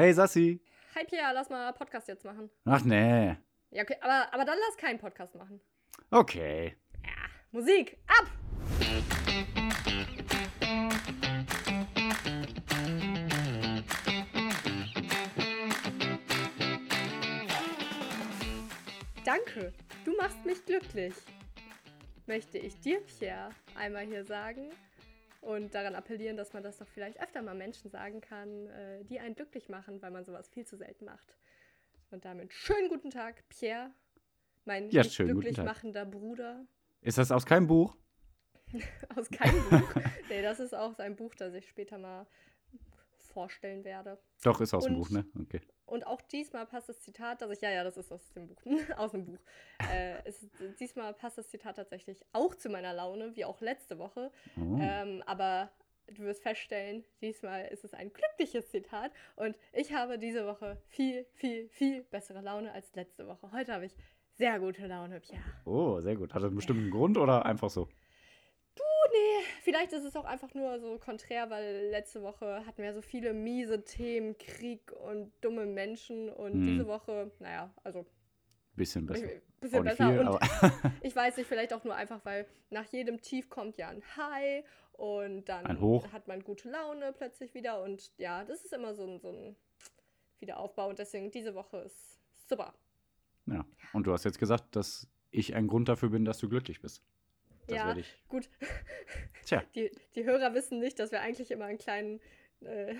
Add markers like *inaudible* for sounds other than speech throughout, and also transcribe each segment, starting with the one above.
Hey Sassi. Hi Pierre, lass mal Podcast jetzt machen. Ach nee. Ja, okay, aber, aber dann lass keinen Podcast machen. Okay. Ja, Musik, ab! Danke, du machst mich glücklich. Möchte ich dir, Pierre, einmal hier sagen und daran appellieren, dass man das doch vielleicht öfter mal Menschen sagen kann, äh, die einen glücklich machen, weil man sowas viel zu selten macht. Und damit schönen guten Tag, Pierre, mein Ja, glücklich machender Bruder. Ist das aus keinem Buch? *laughs* Aus keinem Buch. *laughs* Nee, das ist auch ein Buch, das ich später mal vorstellen werde. Doch, ist aus dem Und- Buch, ne? Okay. Und auch diesmal passt das Zitat, dass ich, ja, ja, das ist aus dem Buch, *laughs* aus dem Buch. Äh, es, diesmal passt das Zitat tatsächlich auch zu meiner Laune, wie auch letzte Woche. Oh. Ähm, aber du wirst feststellen, diesmal ist es ein glückliches Zitat und ich habe diese Woche viel, viel, viel bessere Laune als letzte Woche. Heute habe ich sehr gute Laune, Pierre. oh, sehr gut. Hat das einen bestimmten Grund oder einfach so? Vielleicht ist es auch einfach nur so konträr, weil letzte Woche hatten wir so viele miese Themen, Krieg und dumme Menschen und Hm. diese Woche, naja, also Bisschen besser. ein bisschen besser. viel, und *laughs* ich weiß nicht, vielleicht auch nur einfach, weil nach jedem Tief kommt ja ein High und dann hat man gute Laune plötzlich wieder und ja, das ist immer so ein, so ein Wiederaufbau und deswegen diese Woche ist super. ja. Und du hast jetzt gesagt, dass ich ein Grund dafür bin, dass du glücklich bist. Das ja, werde ich. gut. Tja, *laughs* Die, die Hörer wissen nicht, dass wir eigentlich immer einen kleinen, äh,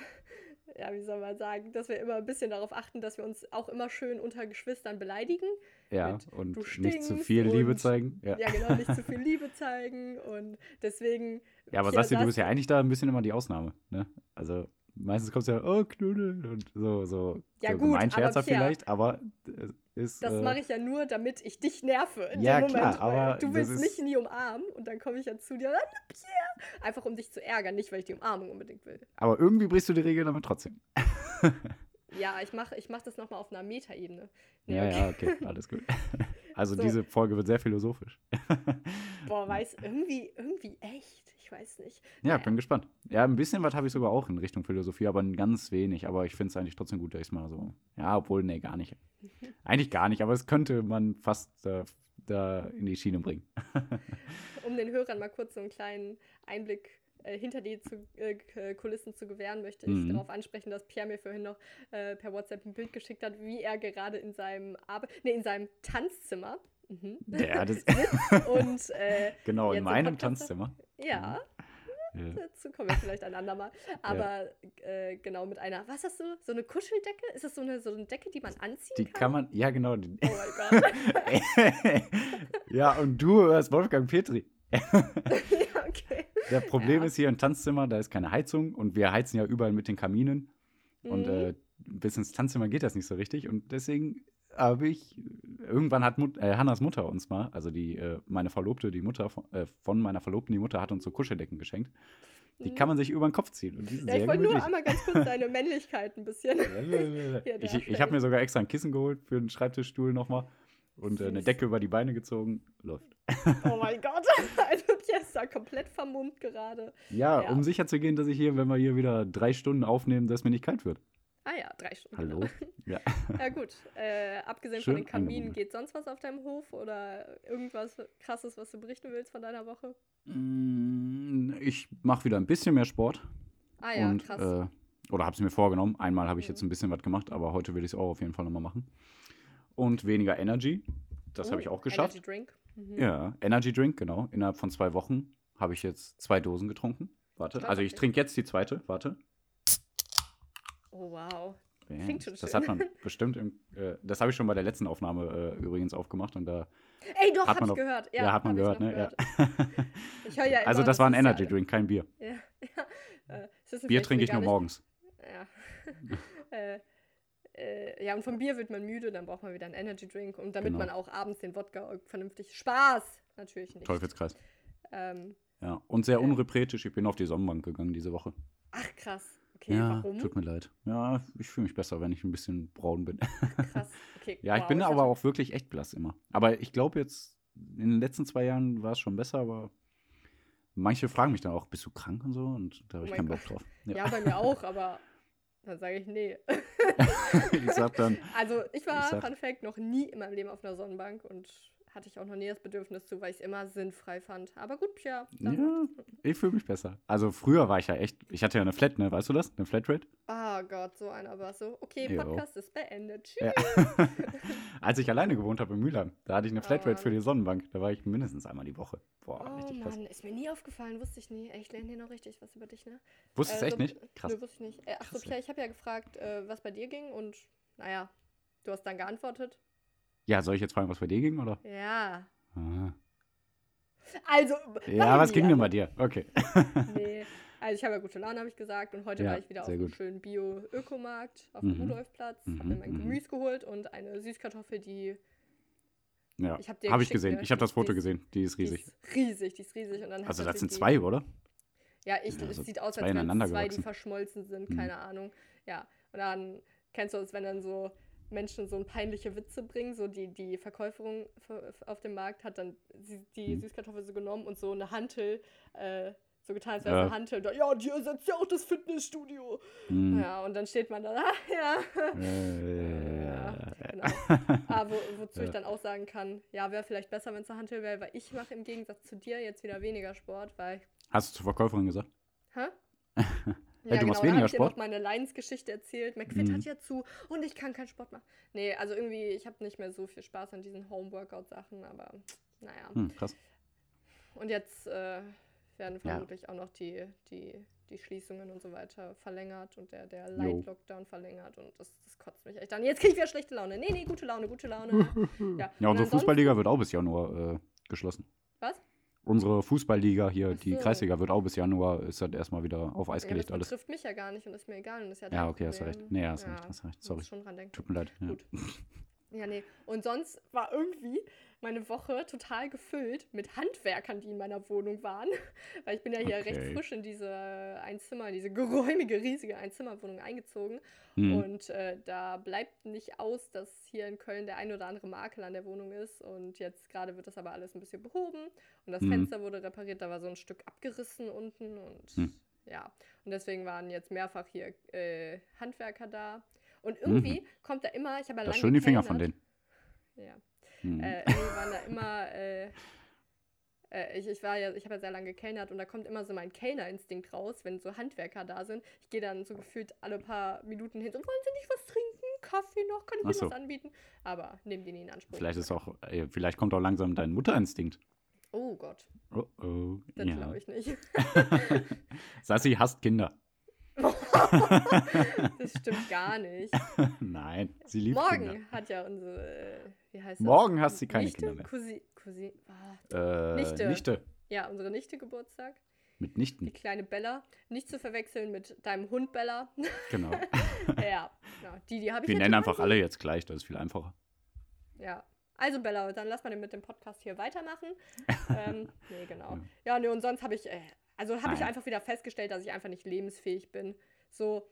ja, wie soll man sagen, dass wir immer ein bisschen darauf achten, dass wir uns auch immer schön unter Geschwistern beleidigen. ja. mit, Und du nicht zu viel Liebe und- zeigen. Ja. Ja, genau, nicht zu viel Liebe zeigen und deswegen. *laughs* Ja, aber Sassi, du bist ja eigentlich da ein bisschen immer die Ausnahme, ne? Also meistens kommst du ja, oh, Knuddel und so, so, Ja, so gut, aber Scherzer Pierre, vielleicht, aber es ist. Das äh, mache ich ja nur, damit ich dich nerve in Ja, dem Moment. klar, aber du willst mich nie umarmen und dann komme ich ja zu dir, "Ah, Pierre, einfach um dich zu ärgern, nicht weil ich die Umarmung unbedingt will. Aber irgendwie brichst du die Regeln damit trotzdem. *laughs* Ja, ich mache ich mach das nochmal auf einer Metaebene. Nee, Ja, okay. ja, okay, alles gut. *laughs* Also So. diese Folge wird sehr philosophisch. *laughs* Boah, weiß, irgendwie, irgendwie echt. Ich weiß nicht. Ja, Naja. bin gespannt. Ja, ein bisschen was habe ich sogar auch in Richtung Philosophie, aber ganz wenig. Aber ich finde es eigentlich trotzdem gut, dass ich es mal so. Ja, obwohl, nee, gar nicht. Eigentlich gar nicht, aber es könnte man fast äh, da in die Schiene bringen. *laughs* Um den Hörern mal kurz so einen kleinen Einblick äh, hinter die zu, äh, K- Kulissen zu gewähren, möchte ich Mhm. darauf ansprechen, dass Pierre mir vorhin noch äh, per WhatsApp ein Bild geschickt hat, wie er gerade in seinem Arbe nee, in seinem Tanzzimmer mhm, Ja, das, *laughs* und äh, *laughs* genau, in meinem Tanzzimmer. ja, Ja. *laughs* dazu kommen wir vielleicht ein andermal. *laughs* Aber äh, genau mit einer, was hast du? So eine Kuscheldecke? Ist das so eine, so eine Decke, die man anziehen Die kann? kann man, ja, genau. Oh mein Gott. *laughs* ja, und du hörst Wolfgang Petri. ja, okay. Der Problem Ja. ist hier im Tanzzimmer, da ist keine Heizung und wir heizen ja überall mit den Kaminen. Und Mhm. äh, bis ins Tanzzimmer geht das nicht so richtig. Und deswegen habe ich, irgendwann hat Mut, äh, Hannas Mutter uns mal, also die, äh, meine Verlobte, die Mutter von, äh, von meiner Verlobten, die Mutter hat uns so Kuscheldecken geschenkt. Die Mhm. kann man sich über den Kopf ziehen. Ja, ich wollte nur einmal ganz kurz deine *laughs* Männlichkeit ein bisschen. *laughs* Ich ich habe mir sogar extra ein Kissen geholt für den Schreibtischstuhl nochmal. Und äh, eine. Decke über die Beine gezogen. Läuft. Oh mein *laughs* Gott. Also Pierre ist da komplett vermummt gerade. Ja, Ja. um sicher zu gehen, dass ich hier, wenn wir hier wieder drei Stunden aufnehmen, dass mir nicht kalt wird. Ah ja, drei Stunden. Hallo? Ja. *laughs* Ja gut. Äh, abgesehen Schön von den Kaminen, angebunden. geht sonst was auf deinem Hof oder irgendwas krasses, was du berichten willst von deiner Woche? Mm, Ich mache wieder ein bisschen mehr Sport. Ah ja, und, krass. Äh, oder habe es mir vorgenommen. Einmal habe ich Mhm. jetzt ein bisschen was gemacht, aber heute will ich es auch auf jeden Fall nochmal machen. Und weniger Energy. Das habe ich Oh, auch geschafft. Energy Drink. Mhm. Ja, Energy Drink, genau. Innerhalb von zwei Wochen habe ich jetzt zwei Dosen getrunken. Warte, also ich trinke jetzt die zweite. Warte. Oh wow. Ja, Klingt schon das schön. hat man *laughs* bestimmt, im, äh, das habe ich schon bei der letzten Aufnahme äh, übrigens aufgemacht und da Ey, doch, Hat hab man ich doch- gehört. Ja, ja, hat man gehört, ne? gehört. *laughs* Ja immer, also das war ein ja- Energy Drink, kein Bier. Ja, *laughs* ja. Äh, Bier trinke ich nur morgens. Ja. äh, äh, ja, und vom Bier wird man müde, dann braucht man wieder einen Energy Drink. Und damit Genau. man auch abends den Wodka vernünftig. Spaß! Natürlich nicht. Teufelskreis. Ähm, Ja, und sehr Ja. unrepretisch. Ich bin auf die Sonnenbank gegangen diese Woche. ach, krass. Okay, ja, warum? tut mir leid. Ja, ich fühle mich besser, wenn ich ein bisschen braun bin. Krass. Okay, *laughs* ja, ich wow, bin ist aber auch wirklich echt blass immer. Aber ich glaube jetzt, in den letzten zwei Jahren war es schon besser, aber manche fragen mich dann auch, bist du krank und so? Und da habe Oh ich mein keinen Bock drauf. Ja, bei mir *laughs* auch, aber Dann sage ich, nee. *laughs* ich sag dann, Also ich war, Ich sag- Fun Fact, noch nie in meinem Leben auf einer Sonnenbank und hatte ich auch noch nie das Bedürfnis zu, weil ich es immer sinnfrei fand. Aber gut, ja. dann- ja, ich fühle mich besser. Also früher war ich ja echt, ich hatte ja eine Flat, ne? Weißt du das? Eine Flatrate? Oh Gott, so einer war so. Okay, Jo. Podcast ist beendet. Tschüss. Ja. *laughs* Als ich alleine gewohnt habe in Mühlheim, da hatte ich eine Oh, Flatrate für Mann. die Sonnenbank. Da war ich mindestens einmal die Woche. Boah, Oh richtig krass. Mann, ist mir nie aufgefallen, wusste ich nie. Ich lerne hier noch richtig was über dich, ne? Wusstest du Äh, echt so- nicht? Krass. Nö, wusste ich nicht. Äh, ach so, Krass, Pierre, ich habe ja gefragt, äh, was bei dir ging und naja, du hast dann geantwortet. Ja, soll ich jetzt fragen, was bei dir ging, oder? Ja. Ah. Also, Ja, was ging denn bei dir? Okay. Nee. Also ich habe ja gute Laune, habe ich gesagt. Und heute Ja, war ich wieder auf einem gut. schönen Bio-Ökomarkt auf dem Mhm. Rudolfplatz. Habe Mhm, mir mein mhm. Gemüse geholt und eine Süßkartoffel, die Ja, Ich hab habe ich gesehen. ne? Ich habe das Die Foto gesehen. Die ist die riesig. ist riesig, die ist riesig. Und dann Also das sind zwei, oder? Die, ja, ich, Ja, es so sieht aus, zwei als wären es zwei, die verschmolzen sind. Mhm. Keine Ahnung. Ja, und dann kennst du es, wenn dann so Menschen so peinliche Witze bringen. So die, die Verkäuferin ver- auf dem Markt hat dann die Mhm. Süßkartoffel so genommen und so eine Hantel, äh, so getan, als wäre es Ja. eine Hantel. Da, Ja, die ersetzt ja auch das Fitnessstudio. Hm. Ja, und dann steht man da, ah, *laughs* ja. Äh, Ja, genau. Aber wo, wozu ich Ja. dann auch sagen kann, ja, wäre vielleicht besser, wenn es eine Hantel wäre, weil ich mache im Gegensatz zu dir jetzt wieder weniger Sport, weil. Hast du zur Verkäuferin gesagt? Hä? *laughs* du machst da weniger habe ich dir Sport? noch meine Leidensgeschichte erzählt. McFit Mhm. hat ja zu und ich kann keinen Sport machen. Nee, also irgendwie, ich habe nicht mehr so viel Spaß an diesen Homeworkout-Sachen, aber naja. Hm, krass. Und jetzt äh, werden Ja. vermutlich auch noch die, die, die Schließungen und so weiter verlängert und der, der. Light-Lockdown verlängert und das, das kotzt mich echt an. Jetzt kriege ich wieder schlechte Laune. Nee, nee, gute Laune, gute Laune. *laughs* ja, Ja, unsere Fußballliga wird auch bis Januar äh, geschlossen. Unsere Fußballliga hier, Ach die so. Kreisliga, wird auch bis Januar, ist dann erstmal wieder auf Eis Ja, gelegt das alles. betrifft mich ja gar nicht und ist mir egal und ist ja Ja, okay, hast du Problem. recht. Nee, hast du recht, hast recht. Sorry. schon dran denken. Tut mir leid. Ja. Gut. *laughs* Ja, nee. Und sonst war irgendwie meine Woche total gefüllt mit Handwerkern, die in meiner Wohnung waren. *laughs* Weil ich bin ja hier recht Okay. frisch in diese Einzimmer, diese *laughs* geräumige, riesige Einzimmerwohnung eingezogen. Hm. Und äh, da bleibt nicht aus, dass hier in Köln der ein oder andere Makel an der Wohnung ist. Und jetzt gerade wird das aber alles ein bisschen behoben. Und das Mhm. Fenster wurde repariert, da war so ein Stück abgerissen unten. Und Hm. ja, und deswegen waren jetzt mehrfach hier äh, Handwerker da. Und irgendwie kommt da immer, ich habe ja lange schön die Finger von denen. Ja. Hm. Äh, irgendwie waren da immer, äh, äh, ich, ich war ja, ich habe ja sehr lange gekellnert und da kommt immer so mein Kellnerinstinkt raus, wenn so Handwerker da sind. Ich gehe dann so gefühlt alle paar Minuten hin, so, wollen Sie nicht was trinken? Kaffee noch? Kann ich Ihnen so. was anbieten? Aber nehmen die nie in Anspruch. Vielleicht ist auch, äh, vielleicht kommt auch langsam dein Mutterinstinkt. Oh Gott, Oh oh. das Ja. glaube ich nicht. *laughs* Sassi hasst Kinder. *laughs* das stimmt gar nicht. *laughs* Nein, sie liebt Morgen Kinder. hat ja unsere, äh, wie heißt das? Morgen hast sie keine Nichte? Kinder mehr. Cousi, Cousi, ah, Äh, Nichte. Nichte. ja, unsere Nichte Geburtstag. Mit Die Nichten. kleine Bella. Nicht zu verwechseln mit deinem Hund Bella. *laughs* Genau. ja, ja, die, die habe ich Wir nennen einfach alle jetzt gleich, das ist viel einfacher. Ja. Also Bella, dann lass mal den mit dem Podcast hier weitermachen. ähm, nee, genau. Ja, nee, und sonst habe ich, äh, also habe ich einfach wieder festgestellt, dass ich einfach nicht lebensfähig bin. So,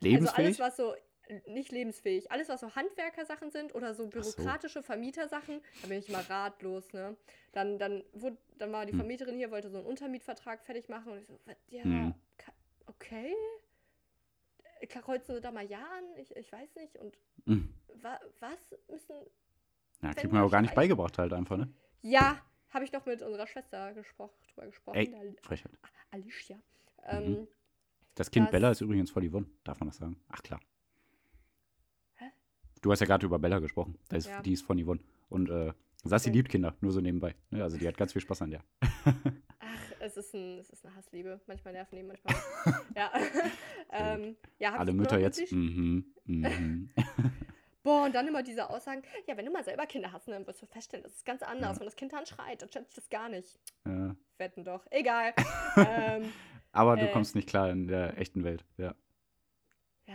Lebensfähig? also alles, was so, nicht lebensfähig, alles, was so Handwerkersachen sind oder so so. bürokratische Vermietersachen, da bin ich immer ratlos, ne? Dann, dann, wurde, dann war die Hm. Vermieterin hier, wollte so einen Untermietvertrag fertig machen und ich so, ja, Hm. ka- okay. Äh, Kreuzen Sie da mal ja an? Ich, ich weiß nicht. Und Hm. wa, was müssen Ja, kriegt man auch gar nicht beigebracht halt einfach, ne? Ja, habe ich noch mit unserer Schwester gesprochen, drüber gesprochen. Ey, Frechheit. Alicia. Ähm, Das Kind Bella ist übrigens voll Yvonne. Darf man das sagen? Ach klar. Hä? Du hast ja gerade über Bella gesprochen. Das ist, Ja. Die ist von Yvonne. Und äh, Sassi Okay. liebt Kinder, nur so nebenbei. Ne? Also die hat ganz viel Spaß an der. *laughs* ach, es ist, ein, es ist eine Hassliebe. Manchmal nerven die, manchmal *laughs* ja. *laughs* ähm, ja, Alle Mütter jetzt. Mhm, mhm. Boah, und dann immer diese Aussagen, ja, wenn du mal selber Kinder hast, dann wirst du feststellen, das ist ganz anders. Ja. Wenn das Kind dann schreit, dann schätze ich das gar nicht. ja. Wetten doch. Egal. ähm, Aber du Äh. kommst nicht klar in der echten Welt. Ja. ich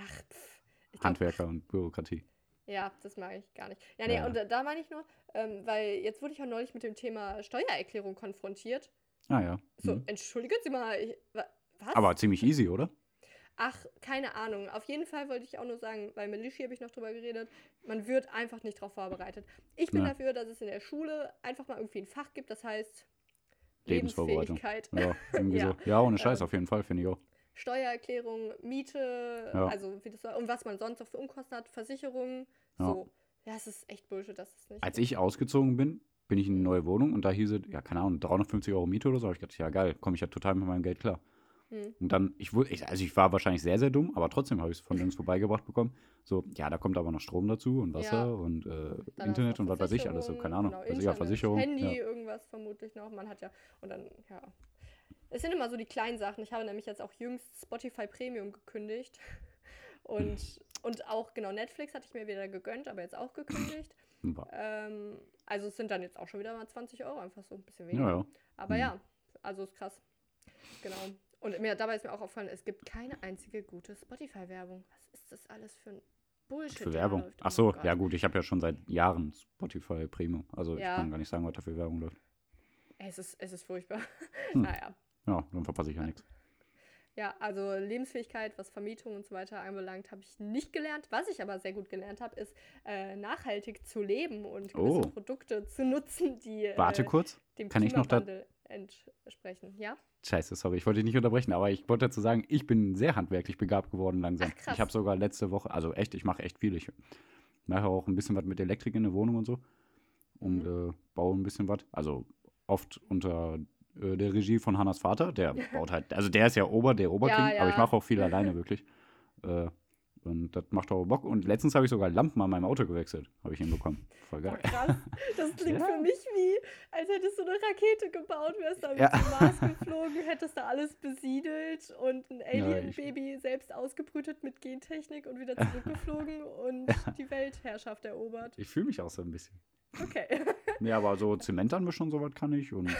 glaub, Handwerker und Bürokratie. Ja, das mag ich gar nicht. Ja, nee, Ja. und da, meine ich nur, ähm, weil jetzt wurde ich auch neulich mit dem Thema Steuererklärung konfrontiert. Ah ja. So, Mhm. entschuldigen Sie mal, ich, wa, was? Aber ziemlich easy, oder? Ach, keine Ahnung. Auf jeden Fall wollte ich auch nur sagen, bei Melishi habe ich noch drüber geredet, man wird einfach nicht darauf vorbereitet. Ich bin Ja. dafür, dass es in der Schule einfach mal irgendwie ein Fach gibt, das heißt Lebensvorbereitung. Lebensfähigkeit. Ja, irgendwie *laughs* Ja. so. Ja, ohne Scheiß, Ähm, auf jeden Fall, finde ich auch. Steuererklärung, Miete, Ja. also wie das war, und was man sonst noch für Unkosten hat, Versicherungen. Ja. So. Ja, es ist echt Bullshit, dass es nicht. Als ich ausgezogen bin, bin ich in eine neue Wohnung und da hieß es, ja, keine Ahnung, 350 Euro Miete oder so. Hab ich gedacht, ja, geil, komme ich ja total mit meinem Geld klar. Hm. Und dann, ich wurde, also ich war wahrscheinlich sehr, sehr dumm, aber trotzdem habe ich es von nirgends vorbeigebracht bekommen. So, ja, da kommt aber noch Strom dazu und Wasser Ja. und äh, Internet und was weiß ich alles, so, keine Ahnung. Versicherungen, also, ja, Versicherung. Handy, ja. irgendwas vermutlich noch. Man hat ja, und dann, ja. Es sind immer so die kleinen Sachen. Ich habe nämlich jetzt auch jüngst Spotify Premium gekündigt. *laughs* Und, und auch, genau, Netflix hatte ich mir wieder gegönnt, aber jetzt auch gekündigt. Ähm, also es sind dann jetzt auch schon wieder mal 20 Euro, einfach so ein bisschen weniger. Ja, ja. Aber Mhm. ja, also ist krass. Genau. Und mir, dabei ist mir auch aufgefallen, es gibt keine einzige gute Spotify-Werbung. Was ist das alles für ein Bullshit? Für Werbung. läuft? Ach Oh so, Gott. ja gut, ich habe ja schon seit Jahren Spotify Premium. Also Ja. ich kann gar nicht sagen, was da für Werbung läuft. Es ist, es ist furchtbar. *laughs* Hm. Naja. Ja, dann verpasse ich ja nichts. Ja, also Lebensfähigkeit, was Vermietung und so weiter anbelangt, habe ich nicht gelernt. Was ich aber sehr gut gelernt habe, ist äh, nachhaltig zu leben und gewisse Oh. Produkte zu nutzen, die Warte äh, kurz. dem kann ich noch da- Entsprechen. Ja? Scheiße, sorry, ich wollte dich nicht unterbrechen, aber ich wollte dazu sagen, ich bin sehr handwerklich begabt geworden langsam. Ach. Ich habe sogar letzte Woche, also echt, ich mache echt viel. Ich mache auch ein bisschen was mit Elektrik in der Wohnung und so und Mhm. äh, baue ein bisschen was. Also oft unter äh, der Regie von Hannas Vater, der *laughs* baut halt, also der ist ja Ober, der Oberking, Ja, aber ich ja. mache auch viel alleine wirklich. *laughs* Äh, und das macht auch Bock. Und letztens habe ich sogar Lampen an meinem Auto gewechselt. Habe ich hinbekommen. Voll geil. krass. Das *laughs* klingt Ja. für mich wie, als hättest du eine Rakete gebaut, wärst dann Ja. zum Mars geflogen, hättest da alles besiedelt und ein Alien-Baby selbst ausgebrütet mit Gentechnik und wieder zurückgeflogen *laughs* und die Weltherrschaft erobert. Ich fühle mich auch so ein bisschen. Okay. Nee, aber so *laughs* Zement anmischen und sowas kann ich. Und Ich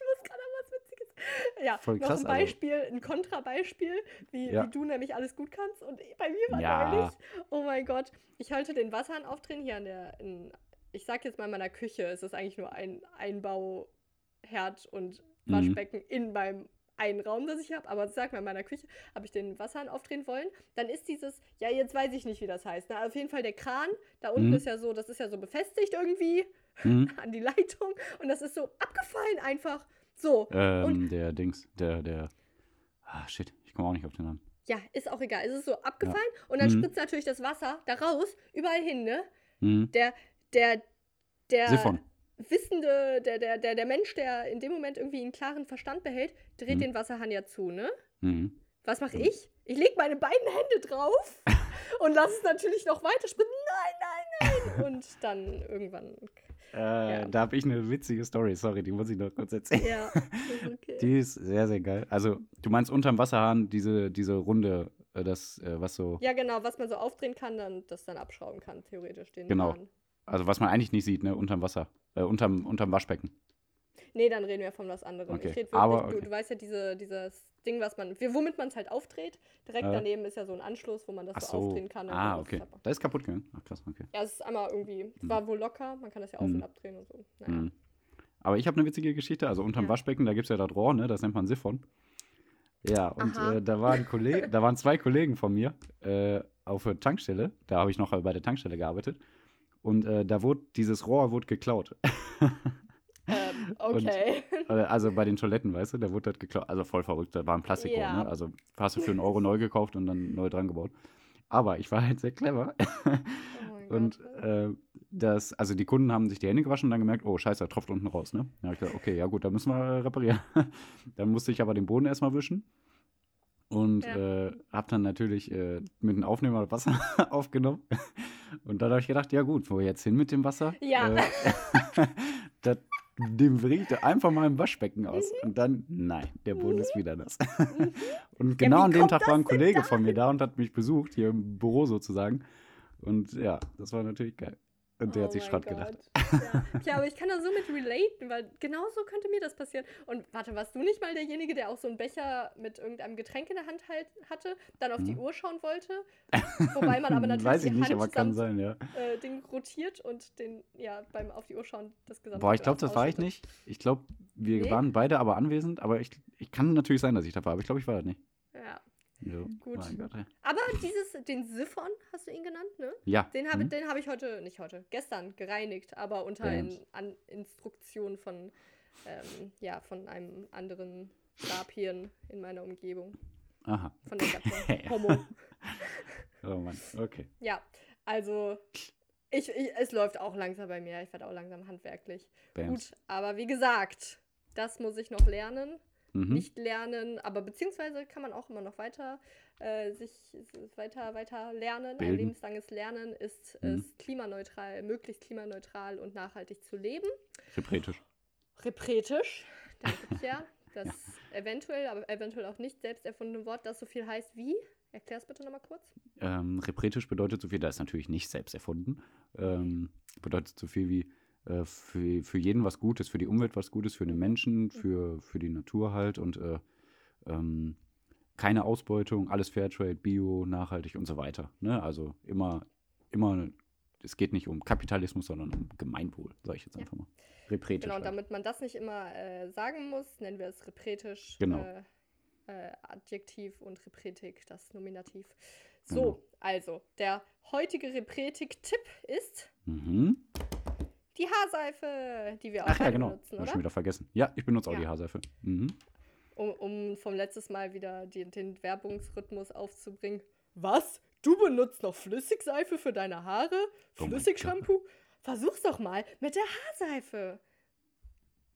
muss gerade an was Witziges. *laughs* Ja, Voll noch krass, ein also- Beispiel, ein Kontrabeispiel, wie, Ja. wie du nämlich alles gut kannst. Und bei mir war Ja. neulich, oh mein Gott, ich wollte den Wasserhahn aufdrehen hier an der, in, ich sag jetzt mal in meiner Küche. Es ist eigentlich nur ein Einbauherd und Mhm. Waschbecken in meinem einen Raum, das ich habe, aber sag mal, in meiner Küche habe ich den Wasserhahn aufdrehen wollen. Dann ist dieses, ja, jetzt weiß ich nicht, wie das heißt. Ne? Auf jeden Fall der Kran, da unten Mhm. ist ja so, das ist ja so befestigt irgendwie hm, *laughs* an die Leitung und das ist so abgefallen einfach. So. ähm, der Dings, der, der. Ah, shit, ich komme auch nicht auf den Namen. Ja, ist auch egal. Es ist so abgefallen und dann Mhm. spritzt natürlich das Wasser da raus, überall hin, ne? Hm, Der, der, der Siphon. Wissende, der, der, der, der Mensch, der in dem Moment irgendwie einen klaren Verstand behält, dreht Mhm. den Wasserhahn ja zu, ne? hm. Was mache ich? Ich lege meine beiden Hände drauf *laughs* und lasse es natürlich noch weiter spritzen. Nein, nein, nein. *laughs* Und dann irgendwann. Äh, Ja. Da habe ich eine witzige Story, sorry, die muss ich noch kurz erzählen. Ja, *laughs* ist okay. Die ist sehr, sehr geil. Also, du meinst unterm Wasserhahn diese, diese Runde, äh, das, äh, was so, Ja, genau, was man so aufdrehen kann, dann das dann abschrauben kann, theoretisch. Den Genau. Hahn. also was man eigentlich nicht sieht, ne, unterm Wasser, äh, unterm, unterm Waschbecken. Nee, dann reden wir von was anderem. Okay, Ich rede wirklich, aber du, okay. du weißt ja, diese, dieses Ding, was man, womit man es halt aufdreht. Direkt Ja. daneben ist ja so ein Anschluss, wo man das Ach so so. aufdrehen kann. und Ah, ist okay. Da ist kaputt gegangen. Ach, krass, okay. Ja, es ist einmal irgendwie, es war wohl locker, man kann das ja auf Mhm. und abdrehen und so. Naja. Mhm. Aber ich habe eine witzige Geschichte. Also unterm Ja. Waschbecken, da gibt es ja das Rohr, ne? Das nennt man Siphon. Ja, und äh, da, waren da waren zwei Kollegen von mir äh, auf der Tankstelle. Da habe ich noch bei der Tankstelle gearbeitet. Und äh, da wurde dieses Rohr wurde geklaut. *laughs* Ähm, okay. Äh, also bei den Toiletten, weißt du, da wurde das geklaut. Also voll verrückt, da war ein Plastikrohr, Ja. ne? Also hast du für einen *laughs* Euro neu gekauft und dann neu dran gebaut. Aber ich war halt sehr clever. Oh *laughs* Und äh, das, also die Kunden haben sich die Hände gewaschen und dann gemerkt, oh scheiße, da tropft unten raus, ne? Da habe ich gesagt, okay, ja gut, da müssen wir äh, reparieren. *laughs* dann musste ich aber den Boden erstmal wischen. Und Ja. äh, habe dann natürlich äh, mit dem Aufnehmer Wasser aufgenommen. Und dann habe ich gedacht, ja gut, wo jetzt hin mit dem Wasser? Ja. Äh, das, dem ich einfach mal im Waschbecken aus. Mhm. Und dann, nein, der Boden ist wieder nass. *laughs* und genau wie an dem Tag war ein Kollege von mir da und hat mich besucht, hier im Büro sozusagen. Und ja, das war natürlich geil. Und der Oh hat sich Schrott gedacht. Ja. ja, aber ich kann da so mit relaten, weil genau so könnte mir das passieren. Und warte, warst du nicht mal derjenige, der auch so einen Becher mit irgendeinem Getränk in der Hand halt hatte, dann auf die Mhm. Uhr schauen wollte? *laughs* Wobei man aber natürlich Weiß ich die nicht, Hand aber kann sein, ja. äh, Ding rotiert und den, ja, beim auf die Uhr schauen das gesamte Boah, ich glaube, das war ich nicht. Ich glaube, wir Nee? waren beide aber anwesend, aber ich, ich kann natürlich sein, dass ich da war, aber ich glaube, ich war das nicht. Ja. So. Gut. Gott, ey. Aber dieses, den Siphon, hast du ihn genannt, ne? Ja. Den habe hm? den hab ich heute, nicht heute, gestern gereinigt, aber unter Ja. in, an Instruktion von, ähm, ja, von einem anderen Stabhirn in meiner Umgebung. Aha. Von der Gattung *laughs* Ja. Homo. *laughs* Oh Mann, okay. Ja, also ich, ich, es läuft auch langsam bei mir. Ich werde auch langsam handwerklich. Bams. Gut, aber wie gesagt, das muss ich noch lernen. Mhm. Nicht lernen, aber beziehungsweise kann man auch immer noch weiter äh, sich weiter, weiter lernen. Ein Bilden. lebenslanges Lernen ist Mhm. es klimaneutral, möglichst klimaneutral und nachhaltig zu leben. Repretisch. Repretisch, da gibt *laughs* ja das eventuell, aber eventuell auch nicht selbst erfundene Wort, das so viel heißt wie. Erklär es bitte nochmal kurz. Ähm, repretisch bedeutet so viel, da ist natürlich nicht selbst erfunden. Ähm, bedeutet so viel wie äh, für, für jeden was Gutes, für die Umwelt was Gutes, für den Menschen, für, für die Natur halt und äh, ähm, keine Ausbeutung, alles Fairtrade, Bio, nachhaltig und so weiter. Ne? Also immer, immer, es geht nicht um Kapitalismus, sondern um Gemeinwohl, sage ich jetzt Ja. einfach mal. Repretisch. Genau, halt. damit man das nicht immer äh, sagen muss, nennen wir es repretisch. Genau. Äh, äh, Adjektiv und Repretik, das Nominativ. So, Genau. also, der heutige Repretik-Tipp ist Mhm. Die Haarseife, die wir auch Ach ja, beide genau. benutzen, Hab ich schon wieder vergessen. Ja, ich benutze auch Ja. die Haarseife. Mhm. Um, um vom letztes Mal wieder die, den Werbungsrhythmus aufzubringen. Was? Du benutzt noch Flüssigseife für deine Haare? Oh Flüssigshampoo? Versuch's doch mal mit der Haarseife.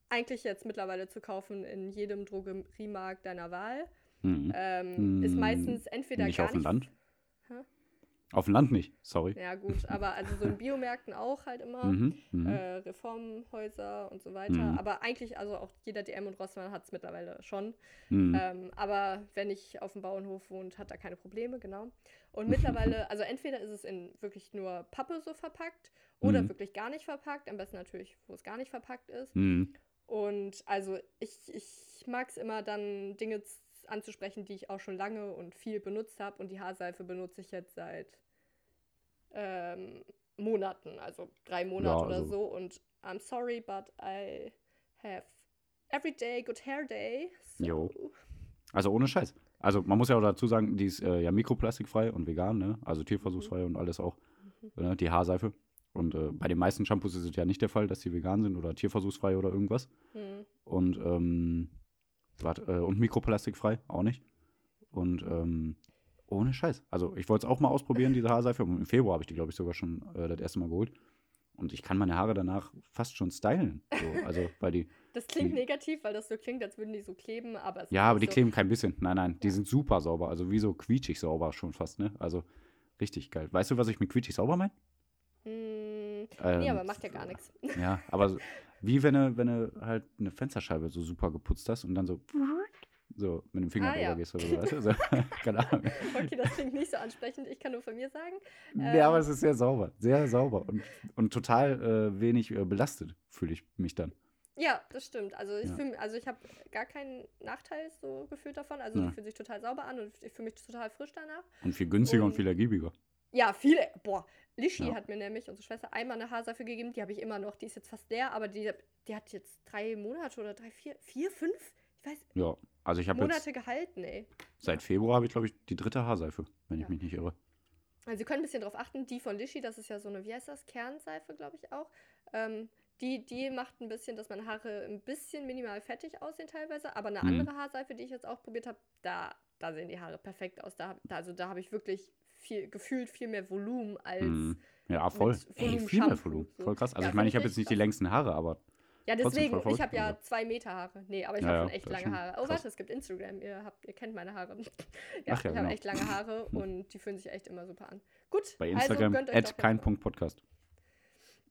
Eigentlich jetzt mittlerweile zu kaufen in jedem Drogeriemarkt deiner Wahl. Mhm. Ähm, ist Mm, meistens entweder nicht gar auf dem nicht. Land? Auf dem Land nicht, sorry. Ja, gut, aber also so in *laughs* Biomärkten auch halt immer. Mhm. Mhm. Äh, Reformhäuser und so weiter. Mhm. Aber eigentlich, also auch jeder DM und Rossmann hat es mittlerweile schon. Mhm. Ähm, aber wenn ich auf dem Bauernhof wohnt, hat er keine Probleme, genau. Und mittlerweile, *laughs* also entweder ist es in wirklich nur Pappe so verpackt oder Mhm. wirklich gar nicht verpackt. Am besten natürlich, wo es gar nicht verpackt ist. Mhm. Und also ich, ich mag es immer dann, Dinge anzusprechen, die ich auch schon lange und viel benutzt habe. Und die Haarseife benutze ich jetzt seit ähm, Monaten, also drei Monate Ja, oder also- so. Und I'm sorry, but I have every day good hair day. So. Jo. Also ohne Scheiß. Also man muss ja auch dazu sagen, die ist äh, ja mikroplastikfrei und vegan, ne? Also tierversuchsfrei und alles auch. Äh, die Haarseife. Und äh, bei den meisten Shampoos ist es ja nicht der Fall, dass sie vegan sind oder tierversuchsfrei oder irgendwas. Hm. Und, ähm, warte, äh, und mikroplastikfrei auch nicht. Und ähm, ohne Scheiß. Also ich wollte es auch mal ausprobieren, diese Haarseife. Im Februar habe ich die, glaube ich, sogar schon äh, das erste Mal geholt. Und ich kann meine Haare danach fast schon stylen. So, also, weil die, *laughs* Das klingt Die- negativ, weil das so klingt, als würden die so kleben, aber es ja, aber die so. kleben kein bisschen. Nein, nein, die sind super sauber. Also wie so quietschig sauber schon fast, ne? Also richtig geil. Weißt du, was ich mit quietschig sauber meine? Hm, nee, Ähm, aber macht ja gar nichts. Ja, aber *laughs* wie wenn du, wenn du halt eine Fensterscheibe so super geputzt hast und dann so, so mit dem Finger Ah, drüber ja. gehst oder so, weißt du? So, *laughs* keine Ahnung. Okay, das klingt nicht so ansprechend. Ich kann nur von mir sagen. Nee, aber Ähm, es ist sehr sauber, sehr sauber und, und total äh, wenig äh, belastet fühle ich mich dann. Ja, das stimmt. Also ich, Ja. fühl, also ich habe gar keinen Nachteil so gefühlt davon. Also Ja. die fühlt sich total sauber an und ich fühle mich total frisch danach. Und viel günstiger und, Und- viel ergiebiger. Ja, viele. Boah, Lischi Ja. hat mir nämlich, unsere Schwester, einmal eine Haarseife gegeben. Die habe ich immer noch. Die ist jetzt fast leer, aber die, die hat jetzt drei Monate oder drei, vier, vier, fünf? Ich weiß, Ja, also ich habe jetzt Monate gehalten, ey. seit Februar habe ich glaube ich die dritte Haarseife, wenn Ja. ich mich nicht irre. Also Sie können ein bisschen drauf achten, die von Lischi, das ist ja so eine, wie heißt das, Kernseife, glaube ich auch. Ähm, die, die macht ein bisschen, dass meine Haare ein bisschen minimal fettig aussehen teilweise, aber eine Mhm. andere Haarseife, die ich jetzt auch probiert habe, da, da sehen die Haare perfekt aus. Da, da, also da habe ich wirklich viel, gefühlt viel mehr Volumen als. Mhm. Ja, voll. Ey, viel mehr Volumen. so. Voll krass. Also Ja, ich meine, ich habe jetzt nicht die längsten Haare, aber Ja, deswegen, ich habe ja Also- zwei Meter Haare. Nee, aber ich Ja, habe ja, schon echt lange schon Haare. Oh, krass. warte, es gibt Instagram. Ihr, habt, ihr kennt meine Haare. *laughs* ja, Ach ich habe genau. echt lange Haare *laughs* und die fühlen sich echt immer super an. Gut, bei also Instagram jetzt kein. Punkt Podcast.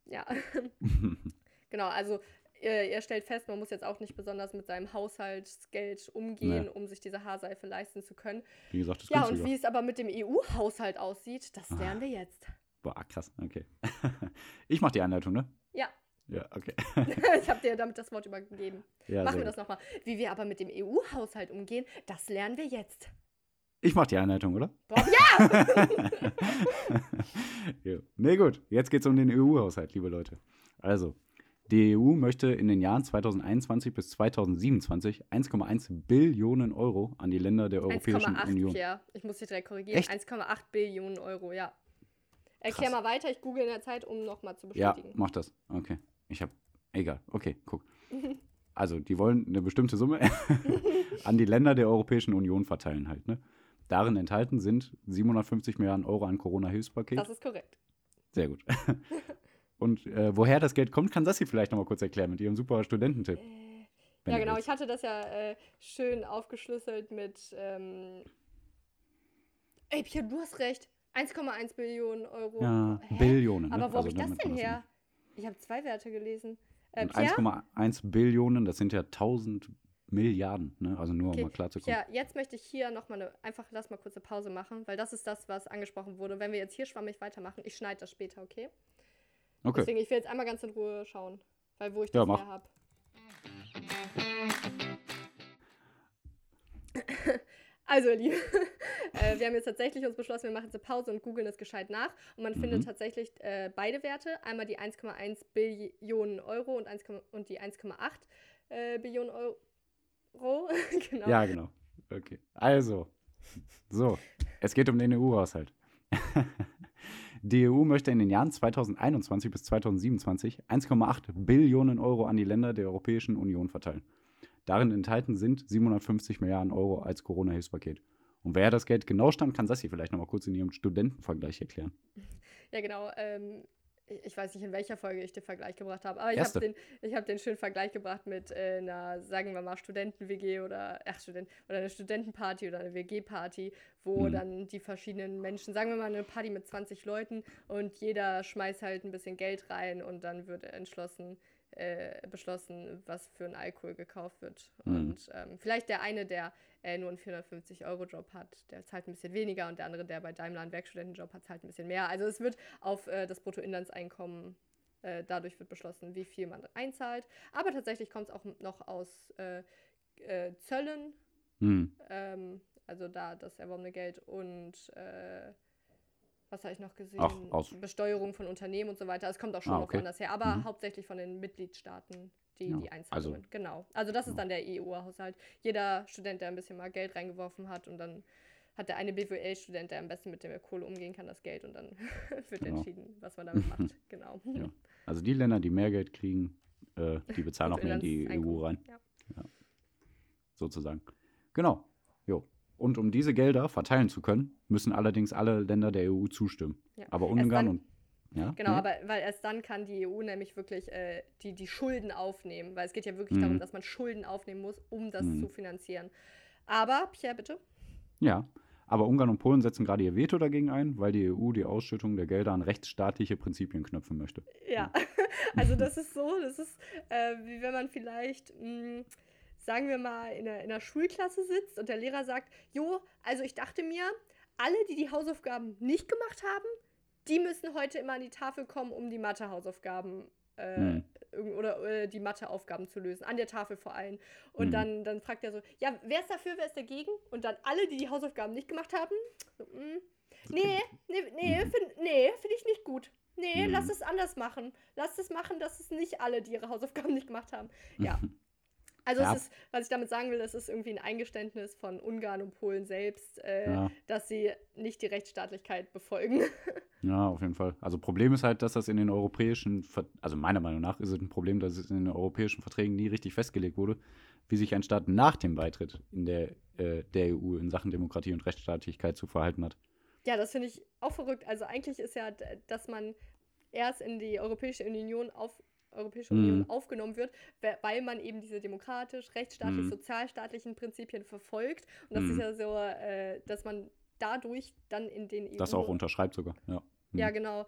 Ja. *laughs* genau, also ihr, ihr stellt fest, man muss jetzt auch nicht besonders mit seinem Haushaltsgeld umgehen, Nee. um sich diese Haarseife leisten zu können. Wie gesagt, das ist Ja, und wie es aber mit dem EU-Haushalt aussieht, das Ah. lernen wir jetzt. Boah, krass, okay. *laughs* ich mache die Anleitung, ne? Ja, Ja, okay. *laughs* ich habe dir damit das Wort übergeben. Ja, Machen wir das nochmal. Wie wir aber mit dem EU-Haushalt umgehen, das lernen wir jetzt. Ich mache die Anleitung, oder? Bob, *laughs* ja! ja. Nee, gut. Jetzt geht es um den EU-Haushalt, liebe Leute. Also, die EU möchte in den Jahren 2021 bis 2027 1,1 Billionen Euro an die Länder der Europäischen 1,8, Union. Pierre. Ich muss dich direkt korrigieren. Echt? 1,8 Billionen Euro, ja. Erklär Krass. mal weiter, ich google in der Zeit, um nochmal zu Ja, bestätigen. mach das. Okay. Ich hab. Egal. Okay, guck. *laughs* also die wollen eine bestimmte Summe *laughs* an die Länder der Europäischen Union verteilen halt. Ne? Darin enthalten sind 750 Milliarden Euro an Corona-Hilfspaket. Das ist korrekt. Sehr gut. *laughs* Und äh, woher das Geld kommt, kann Sassi vielleicht noch mal kurz erklären mit ihrem super Studententipp. Äh, ja, genau. Ich hatte das ja äh, schön aufgeschlüsselt mit. Ähm Ey, Pierre, du hast recht. 1,1 Billionen Euro. Ja, Hä? Billionen. Ne? Aber wo also, habe ich das denn her? Ich habe zwei Werte gelesen. Äh, 1,1 Billionen, das sind ja 1000 Milliarden, ne? Also nur okay. um mal klar zu kommen. Ja, jetzt möchte ich hier nochmal eine, einfach lass mal kurze Pause machen, weil das ist das, was angesprochen wurde. Wenn wir jetzt hier schwammig weitermachen, ich schneide das später, okay? Okay. Deswegen, ich will jetzt einmal ganz in Ruhe schauen, weil wo ich Ja, das mach. her habe. *laughs* Also, ihr Lieben, *laughs* äh, wir haben jetzt tatsächlich uns beschlossen, wir machen jetzt eine Pause und googeln das gescheit nach. Und man Mhm. findet tatsächlich äh, beide Werte. Einmal die 1,1 Billionen Euro und, 1, und die 1,8 äh, Billionen Euro. *laughs* genau. Ja, genau. Okay. Also, so, es geht um den EU-Haushalt. Die EU möchte in den Jahren 2021 bis 2027 1,8 Billionen Euro an die Länder der Europäischen Union verteilen. Darin enthalten sind 750 Milliarden Euro als Corona-Hilfspaket. Und wer das Geld genau stammt, kann Sassi vielleicht noch mal kurz in ihrem Studentenvergleich erklären. Ja, genau. Ähm, ich weiß nicht, in welcher Folge ich den Vergleich gebracht habe, aber ich habe den, ich hab den schönen Vergleich gebracht mit äh, einer, sagen wir mal, Studenten-WG oder, ach, Student, oder eine Studentenparty oder eine WG-Party, wo Mhm. dann die verschiedenen Menschen, sagen wir mal, eine Party mit 20 Leuten und jeder schmeißt halt ein bisschen Geld rein und dann wird entschlossen, äh, beschlossen, was für ein Alkohol gekauft wird. Mhm. Und ähm, vielleicht der eine, der äh, nur einen 450-Euro-Job hat, der zahlt ein bisschen weniger und der andere, der bei Daimler einen Werkstudentenjob hat, zahlt ein bisschen mehr. Also es wird auf äh, das Bruttoinlandseinkommen, äh, dadurch wird beschlossen, wie viel man einzahlt. Aber tatsächlich kommt es auch noch aus äh, äh, Zöllen, Hm. ähm, also da das erworbene Geld und was habe ich noch gesehen? Auch aus- Besteuerung von Unternehmen und so weiter. Es kommt auch schon Ah, noch okay. woanders her, aber Mhm. hauptsächlich von den Mitgliedstaaten, die, Ja, die Einzahlungen. also- genau. Also das ist dann der EU-Haushalt. Jeder Student, der ein bisschen mal Geld reingeworfen hat und dann hat der eine BWL-Student, der am besten mit der Kohle umgehen kann, das Geld und dann *laughs* wird Genau. entschieden, was man damit macht. *laughs* Genau. Ja. Also die Länder, die mehr Geld kriegen, äh, die bezahlen auch mehr in die EU Bruttoinlandseinkommen. rein. Ja. sozusagen. Genau. Jo. Und um diese Gelder verteilen zu können, müssen allerdings alle Länder der EU zustimmen. Ja. Aber Ungarn und ja, Genau, nee? aber weil erst dann kann die EU nämlich wirklich äh, die, die Schulden aufnehmen, weil es geht ja wirklich Mhm. darum, dass man Schulden aufnehmen muss, um das Mhm. zu finanzieren. Aber, Pierre, bitte? ja. Aber Ungarn und Polen setzen gerade ihr Veto dagegen ein, weil die EU die Ausschüttung der Gelder an rechtsstaatliche Prinzipien knöpfen möchte. Ja, *laughs* also das ist so, das ist äh, wie wenn man vielleicht, mh, sagen wir mal, in einer, in einer Schulklasse sitzt und der Lehrer sagt, jo, also ich dachte mir, alle, die die Hausaufgaben nicht gemacht haben, die müssen heute immer an die Tafel kommen, um die Mathe-Hausaufgaben äh, Hm. irgend- oder äh, die Matheaufgaben zu lösen, an der Tafel vor allem. Und Hm. dann, dann fragt er so, ja, wer ist dafür, wer ist dagegen? Und dann alle, die die Hausaufgaben nicht gemacht haben, so, mm, nee, nee, nee, Mhm. finde nee, find ich nicht gut. Nee, Mhm. lass es anders machen. Lass es machen, dass es nicht alle, die ihre Hausaufgaben nicht gemacht haben. Ja. *laughs* Also Ja. es ist, was ich damit sagen will, es ist irgendwie ein Eingeständnis von Ungarn und Polen selbst, äh, Ja. dass sie nicht die Rechtsstaatlichkeit befolgen. *laughs* Ja, auf jeden Fall. Also Problem ist halt, dass das in den europäischen, Ver also meiner Meinung nach ist es ein Problem, dass es in den europäischen Verträgen nie richtig festgelegt wurde, wie sich ein Staat nach dem Beitritt in der, äh, der EU in Sachen Demokratie und Rechtsstaatlichkeit zu verhalten hat. Ja, das finde ich auch verrückt. Also eigentlich ist ja, dass man erst in die Europäische Union auf Europäische Mhm. Union aufgenommen wird, we- weil man eben diese demokratisch, rechtsstaatlich, Mhm. sozialstaatlichen Prinzipien verfolgt. Und das Mhm. ist ja so, äh, dass man dadurch dann in den EU Das auch unterschreibt sogar, ja. Mhm. Ja, genau.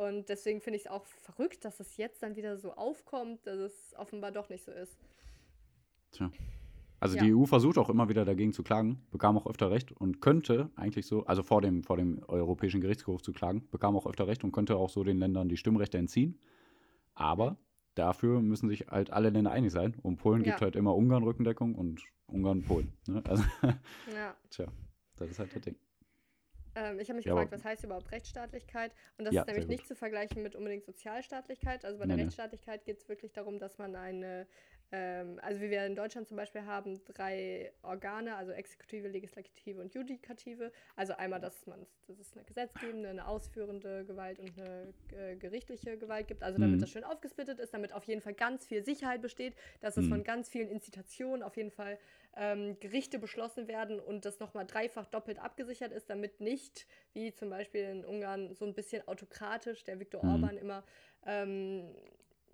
Und deswegen finde ich es auch verrückt, dass es jetzt dann wieder so aufkommt, dass es offenbar doch nicht so ist. Tja. Also Ja. die EU versucht auch immer wieder dagegen zu klagen, bekam auch öfter Recht und könnte eigentlich so, also vor dem, vor dem Europäischen Gerichtshof zu klagen, bekam auch öfter Recht und könnte auch so den Ländern die Stimmrechte entziehen. Aber dafür müssen sich halt alle Länder einig sein. Und Polen gibt Ja. halt immer Ungarn Rückendeckung und Ungarn Polen. Ne? Also, *laughs* Ja. tja, das ist halt das Ding. Ähm, ich habe mich Ja, gefragt, was heißt überhaupt Rechtsstaatlichkeit? Und das Ja, ist nämlich nicht zu vergleichen mit unbedingt Sozialstaatlichkeit. Also bei Nee, der. Rechtsstaatlichkeit geht es wirklich darum, dass man eine also wie wir in Deutschland zum Beispiel haben, drei Organe, also Exekutive, Legislative und Judikative. Also einmal, dass man, dass es eine gesetzgebende, eine ausführende Gewalt und eine äh, gerichtliche Gewalt gibt. Also damit Mhm. das schön aufgesplittet ist, damit auf jeden Fall ganz viel Sicherheit besteht, dass es Mhm. von ganz vielen Institutionen auf jeden Fall ähm, Gerichte beschlossen werden und das nochmal dreifach doppelt abgesichert ist, damit nicht, wie zum Beispiel in Ungarn, so ein bisschen autokratisch der Viktor Mhm. Orban immer, ähm,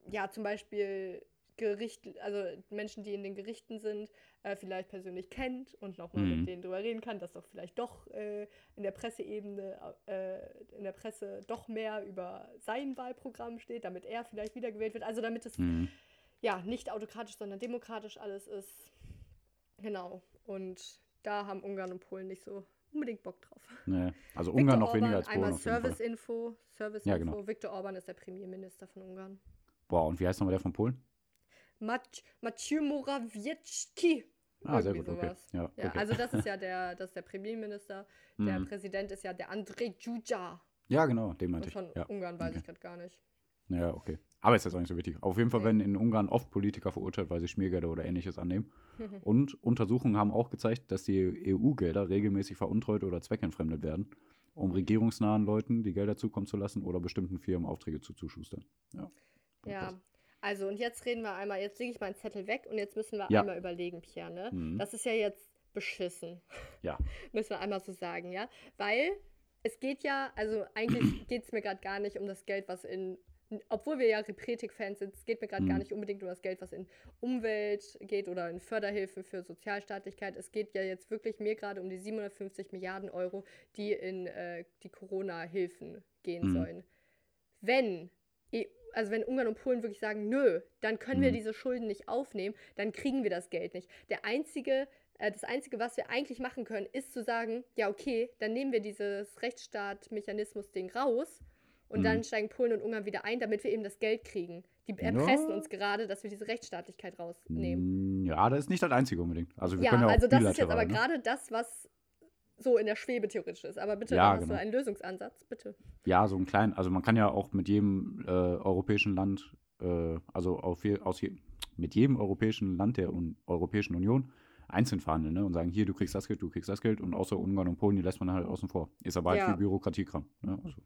ja, zum Beispiel Gericht, also Menschen, die in den Gerichten sind, äh, vielleicht persönlich kennt und nochmal Mhm. mit denen drüber reden kann, dass doch vielleicht doch äh, in der Presseebene, äh, in der Presse doch mehr über sein Wahlprogramm steht, damit er vielleicht wiedergewählt wird. Also damit es Mhm. ja nicht autokratisch, sondern demokratisch alles ist. Genau. Und da haben Ungarn und Polen nicht so unbedingt Bock drauf. Nee. Also Viktor Ungarn noch Orban, weniger als Polen Einmal. Service-Info. Service-Info. Ja, genau. Viktor Orban ist der Premierminister von Ungarn. Boah, und wie heißt nochmal der von Polen? Mac Maciej Morawiecki. Ah, sehr gut, okay. Ja, Ja, okay. also das ist ja *laughs* der, das der Premierminister. Der Mhm. Präsident ist ja der Andrzej Duda. ja, genau, den meinte ich. von Ja. Ungarn weiß okay. ich gerade gar nicht. Ja, okay. Aber ist jetzt auch nicht so wichtig. Auf jeden Fall werden in Ungarn oft Politiker verurteilt, weil sie Schmiergelder oder ähnliches annehmen. *laughs* Und Untersuchungen haben auch gezeigt, dass die EU-Gelder regelmäßig veruntreut oder zweckentfremdet werden, um regierungsnahen Leuten die Gelder zukommen zu lassen oder bestimmten Firmen Aufträge zu zuschustern. Ja. Ja, also und jetzt reden wir einmal, jetzt lege ich meinen Zettel weg und jetzt müssen wir Ja. einmal überlegen, Pierre, ne? Mhm. Das ist ja jetzt beschissen. Ja. *laughs* Müssen wir einmal so sagen, ja? Weil es geht ja, also eigentlich *clears throat* geht es mir gerade gar nicht um das Geld, was in, obwohl wir ja Repretik-Fans sind, es geht mir gerade Mhm. gar nicht unbedingt um das Geld, was in Umwelt geht oder in Förderhilfe für Sozialstaatlichkeit. Es geht ja jetzt wirklich mir gerade um die 750 Milliarden Euro, die in äh, die Corona-Hilfen gehen Mhm. sollen. Wenn EU also wenn Ungarn und Polen wirklich sagen, nö, dann können wir Mhm. diese Schulden nicht aufnehmen, dann kriegen wir das Geld nicht. Der einzige, äh, das Einzige, was wir eigentlich machen können, ist zu sagen, ja, okay, dann nehmen wir dieses Rechtsstaat-Mechanismus-Ding raus und Mhm. dann steigen Polen und Ungarn wieder ein, damit wir eben das Geld kriegen. Die erpressen uns gerade, dass wir diese Rechtsstaatlichkeit rausnehmen. Ja, das ist nicht das Einzige unbedingt. Also wir Ja, können ja auch also das ist jetzt aber ne? gerade das, was so in der Schwebe theoretisch ist. Aber bitte, Ja, da hast genau. du einen Lösungsansatz, bitte. Ja, so ein klein, also man kann ja auch mit jedem äh, europäischen Land, äh, also auf aus mit jedem europäischen Land der Un Europäischen Union einzeln verhandeln ne? und sagen, hier, du kriegst das Geld, du kriegst das Geld und außer Ungarn und Polen, die lässt man halt außen vor. Ist aber halt Ja. viel Bürokratiekram. Ne? Also,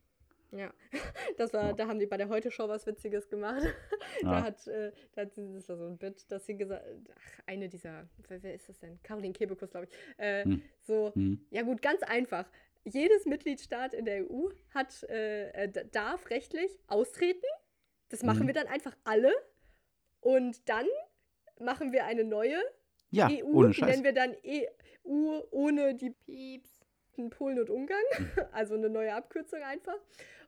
Ja, *laughs* das war, Ja. da haben die bei der Heute-Show was Witziges gemacht. *laughs* Da Ja. hat, äh, da hat sie, das war so ein Bit, dass sie gesagt, ach, eine dieser, wer, wer ist das denn? Caroline Kebekus, glaube ich. Äh, Hm. So, hm, ja gut, ganz einfach. Jedes Mitgliedstaat in der EU hat, äh, äh, darf rechtlich austreten. Das machen Mhm. wir dann einfach alle. Und dann machen wir eine neue ja, EU, ohne die Scheiß. nennen wir dann EU ohne die Pieps in Polen und Ungarn. Mhm. *laughs* Also eine neue Abkürzung einfach.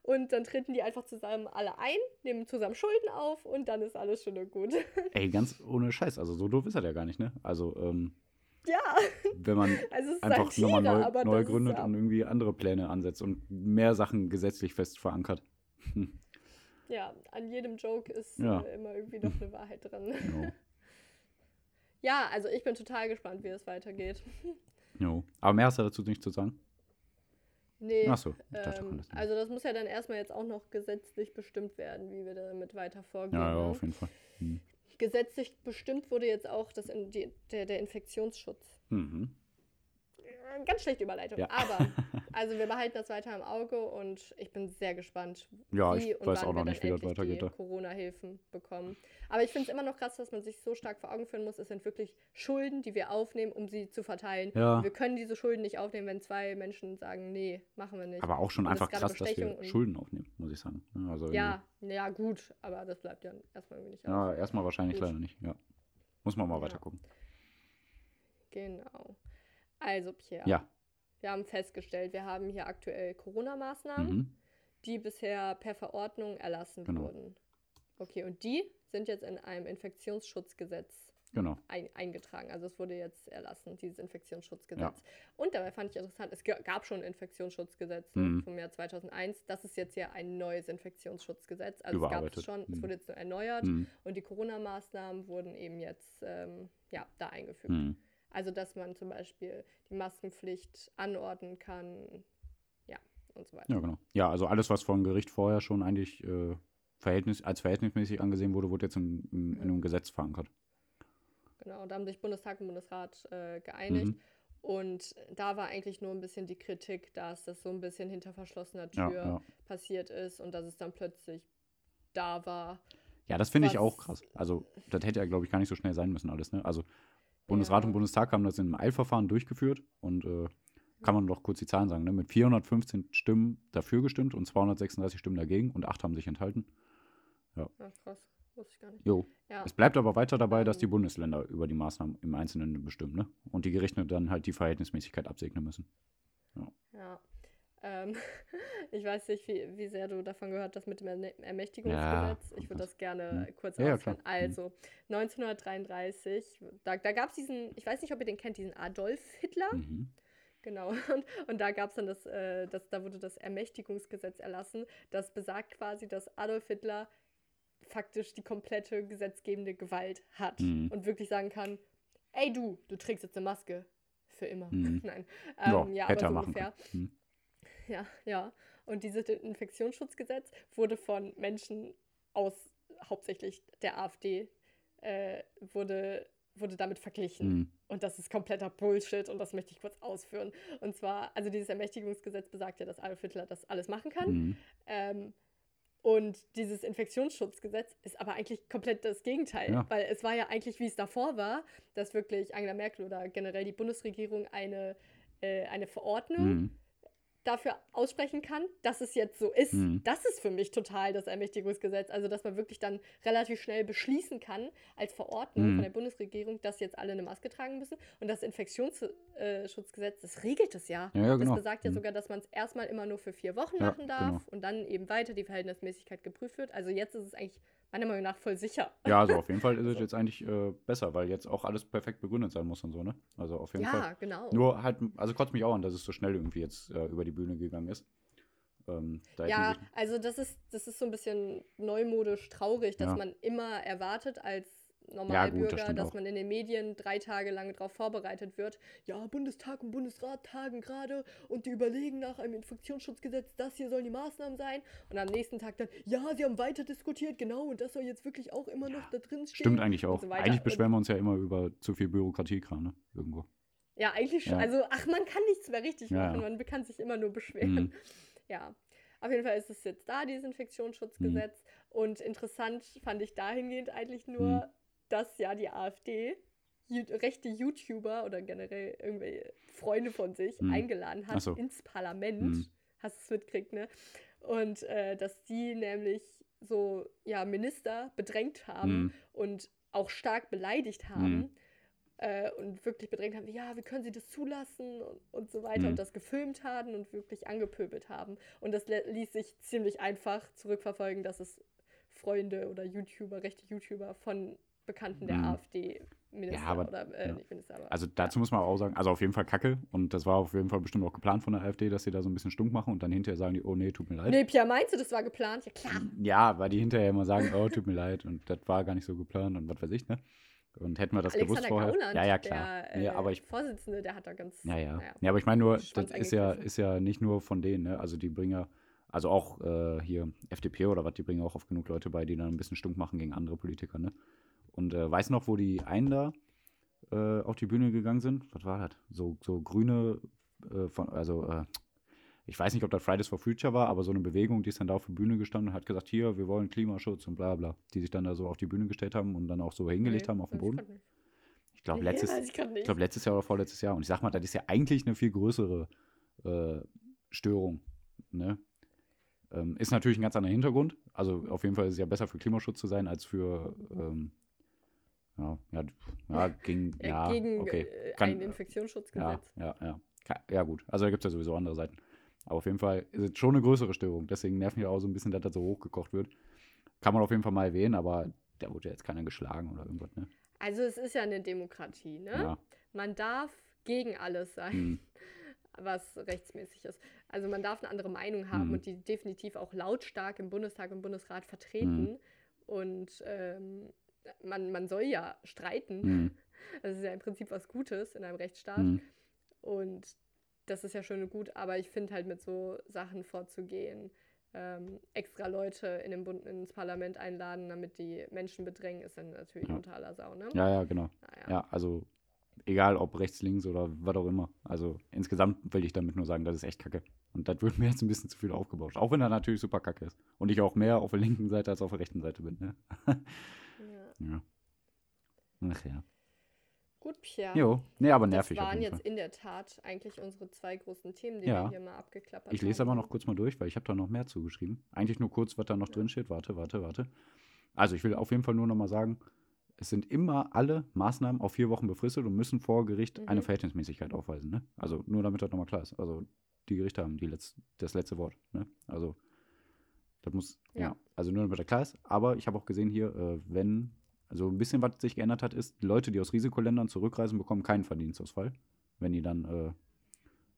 Und dann treten die einfach zusammen alle ein, nehmen zusammen Schulden auf und dann ist alles schön und gut. *laughs* Ey, ganz ohne Scheiß. Also so doof ist er ja gar nicht, ne? Also, ähm, ja, wenn man *laughs* also einfach Satire, nochmal neu, neu gründet ja, und irgendwie andere Pläne ansetzt und mehr Sachen gesetzlich fest verankert. *laughs* ja, an jedem Joke ist Ja. äh, immer irgendwie noch eine Wahrheit dran. Jo. Ja, also ich bin total gespannt, wie es weitergeht. Jo. Aber mehr hast du dazu nicht zu sagen? Nee, Achso, ich dachte, ähm, nicht. also das muss ja dann erstmal jetzt auch noch gesetzlich bestimmt werden, wie wir damit weiter vorgehen. Ja, ja, ne? auf jeden Fall. Hm. Gesetzlich bestimmt wurde jetzt auch das in die, der, der Infektionsschutz. Mhm. Ganz schlechte Überleitung. Ja. Aber, *laughs* also wir behalten das weiter im Auge und ich bin sehr gespannt, Ja, wie ich und weiß wann auch noch wir nicht, wie das weitergeht. Corona-Hilfen bekommen. Aber ich finde es immer noch krass, dass man sich so stark vor Augen führen muss, es sind wirklich Schulden, die wir aufnehmen, um sie zu verteilen. Ja. Wir können diese Schulden nicht aufnehmen, wenn zwei Menschen sagen, nee, machen wir nicht. Aber auch schon Und das einfach gerade krass, dass wir Schulden aufnehmen, muss ich sagen. Ja, Also ja, ja, gut, aber das bleibt ja erstmal irgendwie nicht. Ja, erstmal wahrscheinlich Gut. leider nicht. Ja. Muss man mal Ja. weiter gucken. Genau. Also, Pierre, Ja. wir haben festgestellt, wir haben hier aktuell Corona-Maßnahmen. Mhm. die bisher per Verordnung erlassen Genau. wurden. Okay, und die sind jetzt in einem Infektionsschutzgesetz Genau. ein, eingetragen. Also es wurde jetzt erlassen, dieses Infektionsschutzgesetz. Und dabei fand ich interessant, es ga- gab schon ein Infektionsschutzgesetz Mhm. vom Jahr 2001. Das ist jetzt ja ein neues Infektionsschutzgesetz. Also es gab es schon, es Mhm. wurde jetzt nur erneuert Mhm. und die Corona-Maßnahmen wurden eben jetzt ähm, ja, da eingefügt. Also, dass man zum Beispiel die Maskenpflicht anordnen kann, ja, und so weiter. Ja, genau. Ja, also alles, was vom Gericht vorher schon eigentlich äh, Verhältnis, als verhältnismäßig angesehen wurde, wurde jetzt in, in, in einem Gesetz verankert. genau. Da haben sich Bundestag und Bundesrat äh, geeinigt. Mhm. Und da war eigentlich nur ein bisschen die Kritik, dass das so ein bisschen hinter verschlossener Ja, Tür ja. passiert ist und dass es dann plötzlich da war. Ja, das finde ich auch krass. Also, das hätte ja, glaube ich, gar nicht so schnell sein müssen, alles, ne? Also, Bundesrat Ja. und Bundestag haben das in einem Eilverfahren durchgeführt und äh, kann man doch kurz die Zahlen sagen, ne? Mit 415 Stimmen dafür gestimmt und 236 Stimmen dagegen und acht haben sich enthalten. Ja, krass. Wusste ich gar nicht. Jo. Ja. Es bleibt aber weiter dabei, dass Ähm. die Bundesländer über die Maßnahmen im Einzelnen bestimmen, ne? Und die Gerichte dann halt die Verhältnismäßigkeit absegnen müssen. Ja. Ähm, *laughs* ich weiß nicht, wie, wie sehr du davon gehört hast mit dem Ermächtigungsgesetz. Ja, ich würde das- gerne hm. kurz Ja, ja, ausführen. Hm. Also, 1933, da, da gab es diesen, ich weiß nicht, ob ihr den kennt, diesen Adolf Hitler. Mhm. Genau. *laughs* Und, und da gab es dann das, äh, das, da wurde das Ermächtigungsgesetz erlassen. Das besagt quasi, dass Adolf Hitler faktisch die komplette gesetzgebende Gewalt hat Mhm. und wirklich sagen kann, ey du, du trägst jetzt eine Maske. Für immer. Mhm. *laughs* Nein. Ja, Ähm, ja, er aber so ungefähr. können. Ja, ja. Und dieses Infektionsschutzgesetz wurde von Menschen aus hauptsächlich der AfD äh, wurde, wurde damit verglichen. Mhm. Und das ist kompletter Bullshit und das möchte ich kurz ausführen. Und zwar, also dieses Ermächtigungsgesetz besagt ja, dass Adolf Hitler das alles machen kann. Mhm. Ähm, und dieses Infektionsschutzgesetz ist aber eigentlich komplett das Gegenteil, Ja. weil es war ja eigentlich, wie es davor war, dass wirklich Angela Merkel oder generell die Bundesregierung eine, äh, eine Verordnung Mhm. Dafür aussprechen kann, dass es jetzt so ist. Mhm. Das ist für mich total das Ermächtigungsgesetz. Also, dass man wirklich dann relativ schnell beschließen kann, als Verordnung Mhm. von der Bundesregierung, dass jetzt alle eine Maske tragen müssen. Und das Infektionsschutzgesetz, das regelt es ja. Ja, ja, genau. Das besagt ja Mhm. sogar, dass man es erstmal immer nur für vier Wochen Ja, machen darf genau. und dann eben weiter die Verhältnismäßigkeit geprüft wird. Also jetzt ist es eigentlich meiner Meinung nach voll sicher. Ja, also auf jeden Fall *laughs* ist es jetzt eigentlich äh, besser, weil jetzt auch alles perfekt begründet sein muss und so, ne? Also auf jeden Ja, Fall. genau. Nur halt, also kotzt mich auch an, dass es so schnell irgendwie jetzt äh, über die Bühne gegangen ist. Ähm, Ja, also das ist, das ist so ein bisschen neumodisch traurig, dass Ja. man immer erwartet als Ja, Normalbürger, gut, das dass man in den Medien drei Tage lang darauf vorbereitet wird. Ja, Bundestag und Bundesrat tagen gerade und die überlegen nach einem Infektionsschutzgesetz, das hier sollen die Maßnahmen sein. Und am nächsten Tag dann, ja, sie haben weiter diskutiert, genau, und das soll jetzt wirklich auch immer noch da drin stehen. Stimmt eigentlich auch. so eigentlich beschweren wir uns ja immer über zu viel Bürokratiekram, ne? Irgendwo. Ja, eigentlich schon. Ja. Also, ach, man kann nichts mehr richtig Ja, machen, ja. man kann sich immer nur beschweren. Mhm. Ja, auf jeden Fall ist es jetzt da, dieses Infektionsschutzgesetz. Und interessant fand ich dahingehend eigentlich nur, Mhm. Dass ja die AfD rechte YouTuber oder generell irgendwelche Freunde von sich Mhm. eingeladen hat so. ins Parlament. Mhm. Hast du es mitgekriegt, ne? Und äh, dass die nämlich so, ja, Minister bedrängt haben Mhm. und auch stark beleidigt haben Mhm. äh, und wirklich bedrängt haben, ja, wie können sie das zulassen und, und so weiter Mhm. und das gefilmt haben und wirklich angepöbelt haben. Und das ließ sich ziemlich einfach zurückverfolgen, dass es Freunde oder YouTuber, rechte YouTuber von Bekannten der Mhm. AfD-Minister Ja, aber- oder äh, ja. nicht Minister, aber Also dazu muss man auch sagen, also auf jeden Fall Kacke. Und das war auf jeden Fall bestimmt auch geplant von der AfD, dass sie da so ein bisschen stunk machen und dann hinterher sagen die, oh nee, tut mir leid. Nee, Pia, meinst du, das war geplant? Ja, klar. Ja, weil die hinterher immer sagen, oh, tut mir leid und das war gar nicht so geplant und was weiß ich, ne? Und hätten wir das gewusst Alexander vorher. Gauland, ja, ja, klar. der nee, äh, aber ich, Vorsitzende, der hat da ganz. ja, ja. naja. Ja, aber ich meine nur, das ist ja, ist ja nicht nur von denen, ne? Also die bringen ja, also auch äh, hier FDP oder was, die bringen auch oft genug Leute bei, die dann ein bisschen stunk machen gegen andere Politiker, ne? Und äh, weiß noch, wo die einen da äh, auf die Bühne gegangen sind? Was war das? So, so grüne, äh, von, also äh, ich weiß nicht, ob das Fridays for Future war, aber so eine Bewegung, die ist dann da auf der Bühne gestanden und hat gesagt, hier, wir wollen Klimaschutz und bla bla. Die sich dann da so auf die Bühne gestellt haben und dann auch so hingelegt Nee, haben auf den weiß ich Boden. Ich glaube, Nee, letztes, ich glaube, letztes Jahr oder vorletztes Jahr. Und ich sag mal, das ist ja eigentlich eine viel größere äh, Störung. Ne? Ähm, ist natürlich ein ganz anderer Hintergrund. Also auf jeden Fall ist es ja besser für Klimaschutz zu sein, als für ähm, ja, ja, ja, gegen, *laughs* ja, gegen okay. äh, Kann- ein Ja, Infektionsschutzgesetz. ja, ja. Ka- Ja, gut. Also da gibt es ja sowieso andere Seiten. Aber auf jeden Fall ist es schon eine größere Störung. Deswegen nervt mich auch so ein bisschen, dass das so hochgekocht wird. Kann man auf jeden Fall mal erwähnen, aber da wurde ja jetzt keiner geschlagen oder irgendwas, ne? Also es ist ja eine Demokratie, ne? Ja. Man darf gegen alles sein, Hm. *laughs* was rechtsmäßig ist. Also man darf eine andere Meinung haben Mhm. und die definitiv auch lautstark im Bundestag und Bundesrat vertreten. Mhm. Und ähm, man, man soll ja streiten. Hm. Das ist ja im Prinzip was Gutes in einem Rechtsstaat. Hm. Und das ist ja schön und gut, aber ich finde halt mit so Sachen vorzugehen, ähm, extra Leute in den Bund, ins Parlament einladen, damit die Menschen bedrängen, ist dann natürlich Ja. unter aller Sau, ne? Ja, ja, genau. Naja. Ja, also egal ob rechts, links oder was auch immer. Also insgesamt will ich damit nur sagen, das ist echt kacke. Und das wird mir jetzt ein bisschen zu viel aufgebauscht. Auch wenn er natürlich super kacke ist. Und ich auch mehr auf der linken Seite als auf der rechten Seite bin. Ne? *laughs* Ja. Ach ja. Gut, Pierre. Jo, nee, aber das nervig auf waren jetzt Fall. in der Tat eigentlich unsere zwei großen Themen, die Ja. wir hier mal abgeklappert haben. Ich lese aber noch kurz mal durch, weil ich habe da noch mehr zugeschrieben. Eigentlich nur kurz, was da noch Ja. drin steht. Warte, warte, warte. Also ich will auf jeden Fall nur noch mal sagen, es sind immer alle Maßnahmen auf vier Wochen befristet und müssen vor Gericht eine Mhm. Verhältnismäßigkeit aufweisen. Ne? Also nur damit das nochmal klar ist. Also die Gerichte haben die letz das letzte Wort. Ne? Also das muss, ja. Ja. also nur damit das klar ist. Aber ich habe auch gesehen hier, äh, wenn, also ein bisschen was sich geändert hat, ist, Leute, die aus Risikoländern zurückreisen, bekommen keinen Verdienstausfall, wenn die dann äh,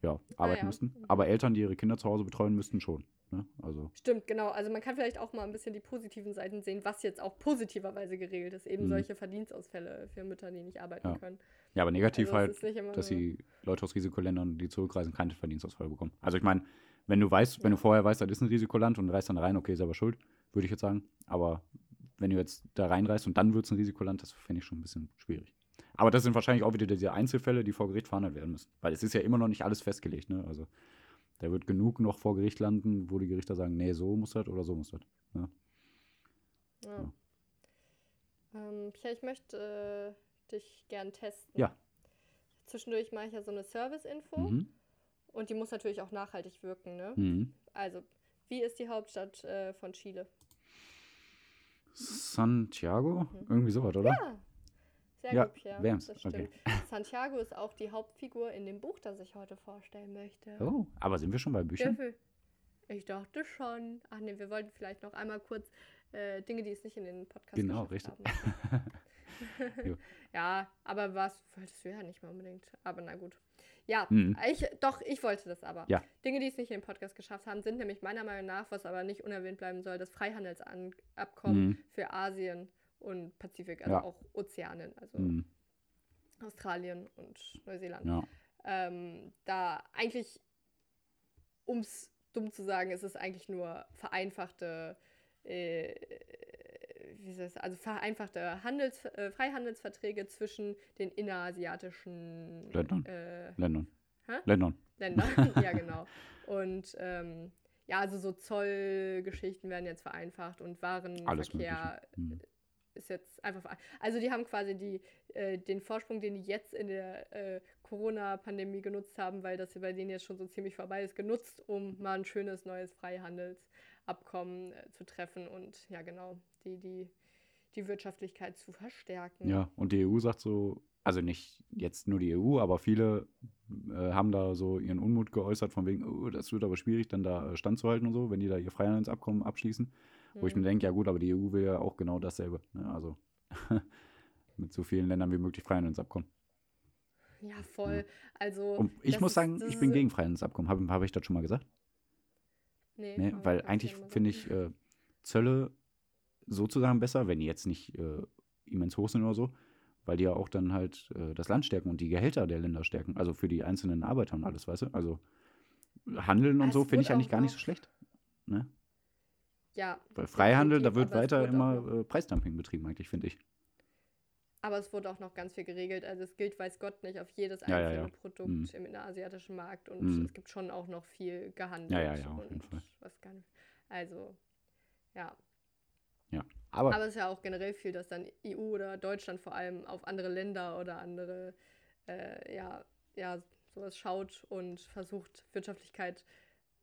ja, arbeiten ja. müssten. Aber Eltern, die ihre Kinder zu Hause betreuen, müssten schon. Ne? Also, Stimmt, genau. Also man kann vielleicht auch mal ein bisschen die positiven Seiten sehen, was jetzt auch positiverweise geregelt ist. Eben Mhm. solche Verdienstausfälle für Mütter, die nicht arbeiten Ja. können. ja, aber negativ Also halt, dass die Leute aus Risikoländern, die zurückreisen, keinen Verdienstausfall bekommen. Also ich meine, wenn du weißt, wenn du vorher weißt, das ist ein Risikoland und reist dann rein, okay, ist aber schuld, würde ich jetzt sagen. Aber wenn du jetzt da reinreist und dann wird es ein Risikoland, das fände ich schon ein bisschen schwierig. Aber das sind wahrscheinlich auch wieder diese Einzelfälle, die vor Gericht verhandelt werden müssen. Weil es ist ja immer noch nicht alles festgelegt, ne? Also da wird genug noch vor Gericht landen, wo die Gerichter sagen, nee, so muss das oder so muss das. Ja. Ja. Ähm, Pierre, ich möchte äh, dich gern testen. Ja. Zwischendurch mache ich ja so eine Service-Info Mhm. und die muss natürlich auch nachhaltig wirken. Ne? Mhm. Also, wie ist die Hauptstadt äh, von Chile? Santiago? Irgendwie sowas, oder? Mhm. Ja, sehr Ja, gut, Pierre. wär's. Das Okay. stimmt. *laughs* Santiago ist auch die Hauptfigur in dem Buch, das ich heute vorstellen möchte. Oh, aber sind wir schon bei Büchern? Ich dachte schon. Ach nee, wir wollten vielleicht noch einmal kurz äh, Dinge, die es nicht in den Podcast Genau, richtig. *laughs* *laughs* ja, aber was wolltest du ja nicht mal unbedingt. Aber na gut. Ja, Mhm. ich, doch, ich wollte das aber. Ja. Dinge, die es nicht in den Podcast geschafft haben, sind nämlich meiner Meinung nach, was aber nicht unerwähnt bleiben soll, das Freihandelsabkommen Mhm. für Asien und Pazifik, also Ja. auch Ozeanen, also Mhm. Australien und Neuseeland. Ja. Ähm, da eigentlich, um es dumm zu sagen, ist es eigentlich nur vereinfachte, äh, sagen, also vereinfachte Handels, äh, Freihandelsverträge zwischen den innerasiatischen Ländern. äh, Ländern. Ländern. Ländern. *laughs* ja, genau. Und ähm, ja, also so Zollgeschichten werden jetzt vereinfacht und Warenverkehr. Mhm. ist jetzt einfach. Also die haben quasi die, äh, den Vorsprung, den die jetzt in der äh, Corona-Pandemie genutzt haben, weil das bei denen jetzt schon so ziemlich vorbei ist, genutzt, um mal ein schönes neues Freihandelsabkommen äh, zu treffen und ja genau, die, die, die Wirtschaftlichkeit zu verstärken. Ja, und die EU sagt so, also nicht jetzt nur die EU, aber viele äh, haben da so ihren Unmut geäußert, von wegen, oh, das wird aber schwierig, dann da äh, standzuhalten und so, wenn die da ihr Freihandelsabkommen abschließen. Wo ich mir Mhm. denke, ja gut, aber die EU will ja auch genau dasselbe. Ne? Also *laughs* mit so vielen Ländern wie möglich Freihandelsabkommen. Ja, voll. Also. Und ich muss ist- sagen, ich bin gegen Freihandelsabkommen. Habe hab ich das schon mal gesagt? Nee, Nee, weil eigentlich ja finde ich äh, Zölle sozusagen besser, wenn die jetzt nicht äh, immens hoch sind oder so, weil die ja auch dann halt äh, das Land stärken und die Gehälter der Länder stärken, also für die einzelnen Arbeiter und alles, weißt du? Also Handeln und Es so finde ich eigentlich gar nicht so schlecht. Ne? Ja. Weil Freihandel, da wird weiter auch immer äh, Preisdumping betrieben, eigentlich, finde ich. Aber es wurde auch noch ganz viel geregelt. Also es gilt, weiß Gott, nicht auf jedes Ja, ja, einzelne ja. Produkt Mhm. im innerasiatischen Markt. Und Mhm. es gibt schon auch noch viel gehandelt. Ja, ja, ja, auf jeden Fall. Also, ja. Aber, Aber es ist ja auch generell viel, dass dann EU oder Deutschland vor allem auf andere Länder oder andere, äh, ja, ja, sowas schaut und versucht, Wirtschaftlichkeit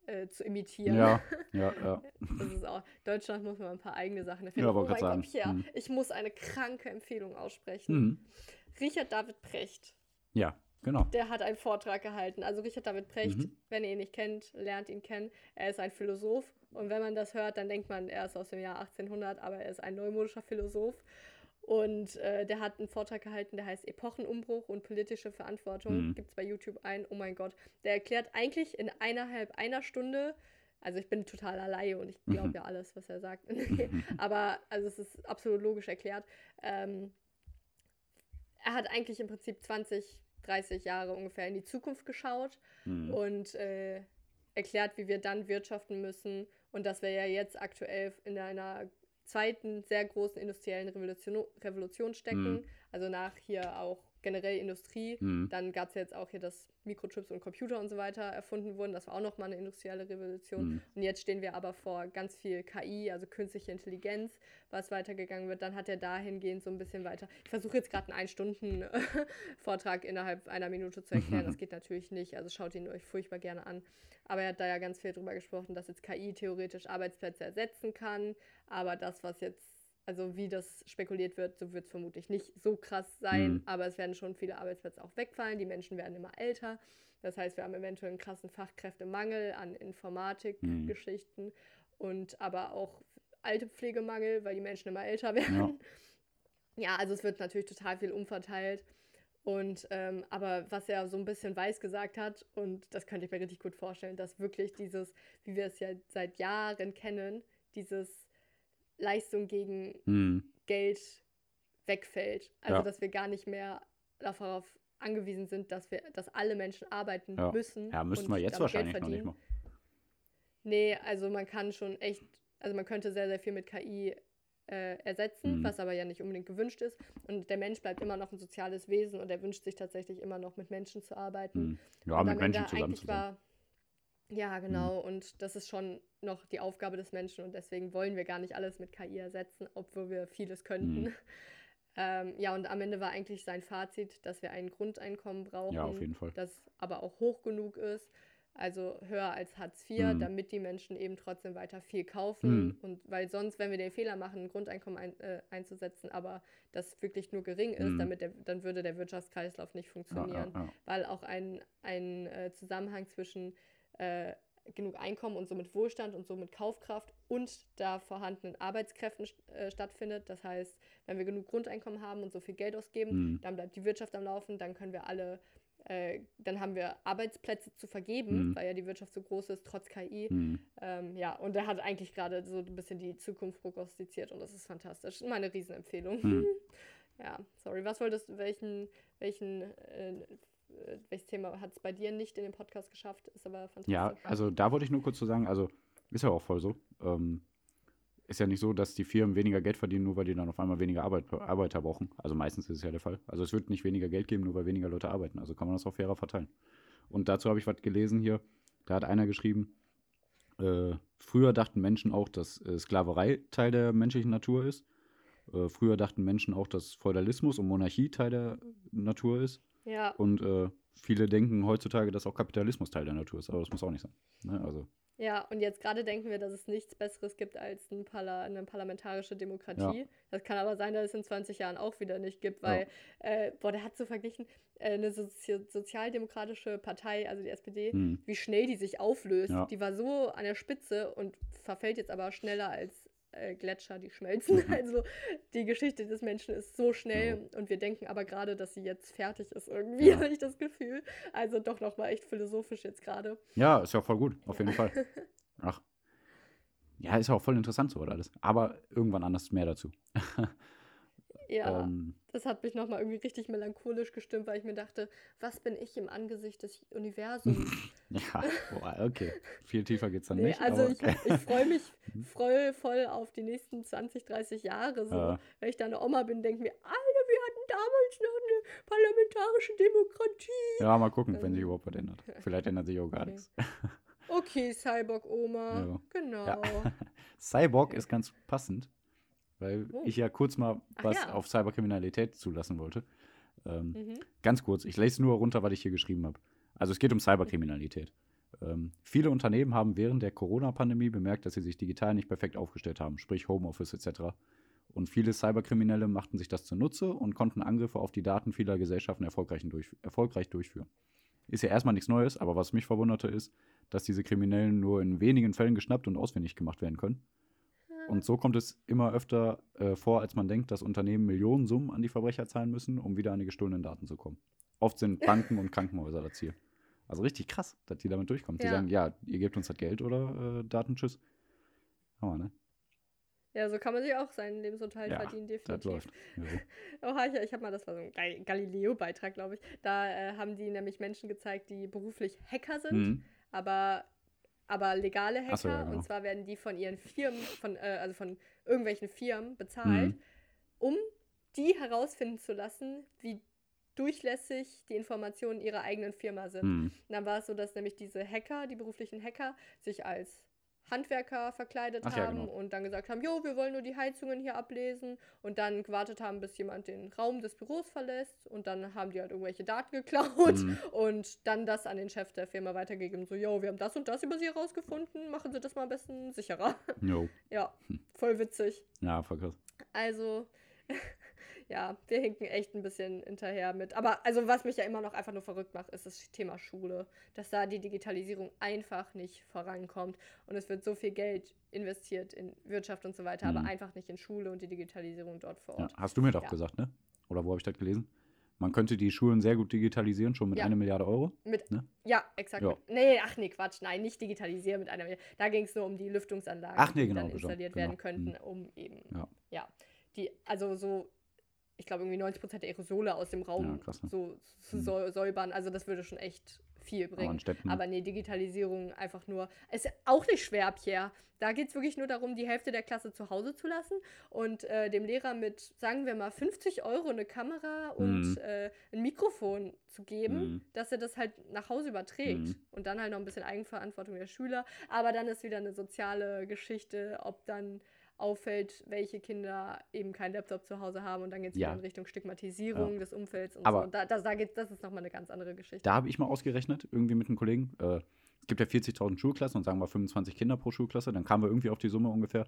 äh, zu imitieren. ja, *laughs* ja, ja. Das ist auch, Deutschland muss mal ein paar eigene Sachen Ja, erfinden. oh wollte mein grad Gott, sagen. Pierre, Mhm. ich muss eine kranke Empfehlung aussprechen. Mhm. Richard David Precht, Ja, genau. der hat einen Vortrag gehalten. Also Richard David Precht, Mhm. wenn ihr ihn nicht kennt, lernt ihn kennen. Er ist ein Philosoph und wenn man das hört, dann denkt man, er ist aus dem Jahr 1800, aber er ist ein neumodischer Philosoph. Und äh, der hat einen Vortrag gehalten, der heißt Epochenumbruch und politische Verantwortung. Mhm. Gibt es bei YouTube ein. Oh mein Gott. Der erklärt eigentlich in eineinhalb einer Stunde, also ich bin total Laie und ich glaube Mhm. ja alles, was er sagt. *laughs* Aber also es ist absolut logisch erklärt. Ähm, er hat eigentlich im Prinzip 20, 30 Jahre ungefähr in die Zukunft geschaut Mhm. und äh, erklärt, wie wir dann wirtschaften müssen und dass wir ja jetzt aktuell in einer zweiten sehr großen industriellen Revolution, Revolution stecken. Mhm. Also nach hier auch generell Industrie. Mhm. Dann gab es jetzt auch hier, dass Mikrochips und Computer und so weiter erfunden wurden. Das war auch nochmal eine industrielle Revolution. Mhm. Und jetzt stehen wir aber vor ganz viel KI, also künstliche Intelligenz, was weitergegangen wird. Dann hat er dahingehend so ein bisschen weiter. Ich versuche jetzt gerade einen Ein-Stunden-Vortrag *laughs* innerhalb einer Minute zu erklären. Das *laughs* geht natürlich nicht. Also schaut ihn euch furchtbar gerne an. Aber er hat da ja ganz viel drüber gesprochen, dass jetzt KI theoretisch Arbeitsplätze ersetzen kann. Aber das, was jetzt also wie das spekuliert wird, so wird es vermutlich nicht so krass sein, Mhm. aber es werden schon viele Arbeitsplätze auch wegfallen. Die Menschen werden immer älter. Das heißt, wir haben eventuell einen krassen Fachkräftemangel an Mhm. Informatikgeschichten und aber auch alte Pflegemangel, weil die Menschen immer älter *laughs* werden. Ja, also es wird natürlich total viel umverteilt. Und ähm, aber was er so ein bisschen weiß gesagt hat, und das könnte ich mir richtig gut vorstellen, dass wirklich dieses, wie wir es ja seit Jahren kennen, dieses Leistung gegen Mhm. Geld wegfällt. Also Ja. dass wir gar nicht mehr darauf angewiesen sind, dass wir, dass alle Menschen arbeiten Ja. müssen. Ja, müssten und wir jetzt wahrscheinlich noch nicht mal. Nee, also man kann schon echt, also man könnte sehr, sehr viel mit KI äh, ersetzen, Mhm. was aber ja nicht unbedingt gewünscht ist. Und der Mensch bleibt immer noch ein soziales Wesen und er wünscht sich tatsächlich immer noch mit Menschen zu arbeiten. Mhm. Ja, Und mit Menschen zusammen zu sein. war. Ja, genau. Und das ist schon noch die Aufgabe des Menschen und deswegen wollen wir gar nicht alles mit KI ersetzen, obwohl wir vieles könnten. Mhm. *laughs* Ähm, ja, und am Ende war eigentlich sein Fazit, dass wir ein Grundeinkommen brauchen, Ja, auf jeden Fall. das aber auch hoch genug ist, also höher als Hartz IV, Mhm. damit die Menschen eben trotzdem weiter viel kaufen. Mhm. Und weil sonst, wenn wir den Fehler machen, ein Grundeinkommen ein, äh, einzusetzen, aber das wirklich nur gering ist, Mhm. damit der, dann würde der Wirtschaftskreislauf nicht funktionieren ja, ja. weil auch ein, ein äh, Zusammenhang zwischen äh, genug Einkommen und somit Wohlstand und somit Kaufkraft und da vorhandenen Arbeitskräften äh, stattfindet. Das heißt, wenn wir genug Grundeinkommen haben und so viel Geld ausgeben, Mhm. dann bleibt die Wirtschaft am Laufen, dann können wir alle, äh, dann haben wir Arbeitsplätze zu vergeben, Mhm. weil ja die Wirtschaft so groß ist, trotz KI. Mhm. Ähm, ja, und er hat eigentlich gerade so ein bisschen die Zukunft prognostiziert und das ist fantastisch. Meine Riesenempfehlung. Mhm. *laughs* Ja, sorry, was wolltest du, welchen, welchen, äh, äh, welches Thema hat es bei dir nicht in den Podcast geschafft? Ist aber fantastisch. Ja, also da wollte ich nur kurz zu sagen, also ist ja auch voll so. Ähm, ist ja nicht so, dass die Firmen weniger Geld verdienen, nur weil die dann auf einmal weniger Arbeit, Arbeiter brauchen. Also meistens ist es ja der Fall. Also es wird nicht weniger Geld geben, nur weil weniger Leute arbeiten. Also kann man das auch fairer verteilen. Und dazu habe ich was gelesen hier. Da hat einer geschrieben, äh, früher dachten Menschen auch, dass äh, Sklaverei Teil der menschlichen Natur ist. Äh, früher dachten Menschen auch, dass Feudalismus und Monarchie Teil der Natur ist. Ja, Und äh, viele denken heutzutage, dass auch Kapitalismus Teil der Natur ist, aber das muss auch nicht sein. Ne? Also, ja, und jetzt gerade denken wir, dass es nichts Besseres gibt als ein Parla eine parlamentarische Demokratie. Das kann aber sein, dass es in 20 Jahren auch wieder nicht gibt, weil, äh, boah, der hat so verglichen, äh, eine Sozi sozialdemokratische Partei, also die SPD, hm, wie schnell die sich auflöst. Ja. Die war so an der Spitze und verfällt jetzt aber schneller als äh, Gletscher, die schmelzen. Mhm. *laughs* Also die Geschichte des Menschen ist so schnell und wir denken aber gerade, dass sie jetzt fertig ist irgendwie, Ja. *laughs* habe ich das Gefühl. Also doch nochmal echt philosophisch jetzt gerade. ja, ist ja voll gut, auf jeden Fall. *laughs* Ach. Ja, ist ja auch voll interessant so alles. Aber irgendwann anders mehr dazu. Ja, Ähm, das hat mich nochmal irgendwie richtig melancholisch gestimmt, weil ich mir dachte, was bin ich im Angesicht des Universums? Ja, boah, okay. Viel tiefer geht's dann Nee, nicht. also ich, ich freue mich *laughs* voll, voll auf die nächsten 20, 30 Jahre. So. Ja. Wenn ich da eine Oma bin, denke mir, Alter, wir hatten damals noch eine parlamentarische Demokratie. Ja, mal gucken, wenn sich Ähm, überhaupt was ändert. Vielleicht ändert sich auch gar okay. nichts. *laughs* Okay, Cyborg-Oma. Ja. Genau. Ja. *laughs* Cyborg ist ganz passend, weil Oh. ich ja kurz mal Ach was ja. auf Cyberkriminalität zulassen wollte. Ähm, Mhm. Ganz kurz, ich lese nur runter, was ich hier geschrieben habe. Also es geht um Cyberkriminalität. Ähm, viele Unternehmen haben während der Corona-Pandemie bemerkt, dass sie sich digital nicht perfekt aufgestellt haben, sprich Homeoffice etc. Und viele Cyberkriminelle machten sich das zunutze und konnten Angriffe auf die Daten vieler Gesellschaften erfolgreich, durch, erfolgreich durchführen. Ist ja erstmal nichts Neues, aber was mich verwunderte ist, dass diese Kriminellen nur in wenigen Fällen geschnappt und ausfindig gemacht werden können. Und so kommt es immer öfter äh, vor, als man denkt, dass Unternehmen Millionensummen an die Verbrecher zahlen müssen, um wieder an die gestohlenen Daten zu kommen. Oft sind Banken und Krankenhäuser das Ziel. Also richtig krass, dass die damit durchkommen. Die Ja. sagen, ja, ihr gebt uns das Geld oder äh, Daten, tschüss. Hammer, ne? Ja, so kann man sich auch seinen Lebensunterhalt Ja, verdienen, Das definitiv. läuft. Ja. *laughs* Oha, ich, ich habe mal, das war so ein Gal- Galileo-Beitrag, glaube ich. Da äh, haben die nämlich Menschen gezeigt, die beruflich Hacker sind, Mhm. aber aber legale Hacker. So, ja, genau. Und zwar werden die von ihren Firmen, von, äh, also von irgendwelchen Firmen bezahlt, Mhm. um die herausfinden zu lassen, wie durchlässig die Informationen ihrer eigenen Firma sind. Mhm. Und dann war es so, dass nämlich diese Hacker, die beruflichen Hacker, sich als Handwerker verkleidet Ach ja, haben genau. und dann gesagt haben, jo, wir wollen nur die Heizungen hier ablesen und dann gewartet haben, bis jemand den Raum des Büros verlässt und dann haben die halt irgendwelche Daten geklaut Mhm. und dann das an den Chef der Firma weitergegeben. So, jo, wir haben das und das über sie herausgefunden, machen sie das mal am besten sicherer. Jo. ja, voll witzig. Ja, voll krass. Also, ja, wir hinken echt ein bisschen hinterher mit. Aber also was mich ja immer noch einfach nur verrückt macht, ist das Thema Schule. Dass da die Digitalisierung einfach nicht vorankommt. Und es wird so viel Geld investiert in Wirtschaft und so weiter, Mhm. aber einfach nicht in Schule und die Digitalisierung dort vor Ja, Ort. hast du mir doch Ja. gesagt, ne? Oder wo habe ich das gelesen? Man könnte die Schulen sehr gut digitalisieren, schon mit Ja. einer Milliarde Euro. Mit, Ne? Ja, exakt. Ja. Nee, ach nee, Quatsch. Nein, nicht digitalisieren mit einer. Da ging es nur um die Lüftungsanlagen, Ach nee, die genau, dann genau, installiert genau. werden könnten, um eben, Ja. ja, die, also so, ich glaube irgendwie 90% der Aerosole aus dem Raum Ja, krass, ne? so zu Mhm. säu- säubern. Also das würde schon echt viel bringen. Städten. Aber nee, Digitalisierung einfach nur. Ist auch nicht schwer, Pierre. Da geht es wirklich nur darum, die Hälfte der Klasse zu Hause zu lassen und äh, dem Lehrer mit, sagen wir mal, 50 Euro eine Kamera und Mhm. äh, ein Mikrofon zu geben, Mhm. dass er das halt nach Hause überträgt. Mhm. Und dann halt noch ein bisschen Eigenverantwortung der Schüler. Aber dann ist wieder eine soziale Geschichte, ob dann auffällt, welche Kinder eben keinen Laptop zu Hause haben und dann geht es Ja. wieder in Richtung Stigmatisierung des Umfelds und Aber- so. Da, da, da geht, das ist nochmal eine ganz andere Geschichte. Da habe ich mal ausgerechnet, irgendwie mit einem Kollegen. Äh, es gibt ja 40.000 Schulklassen und sagen wir 25 Kinder pro Schulklasse. Dann kamen wir irgendwie auf die Summe ungefähr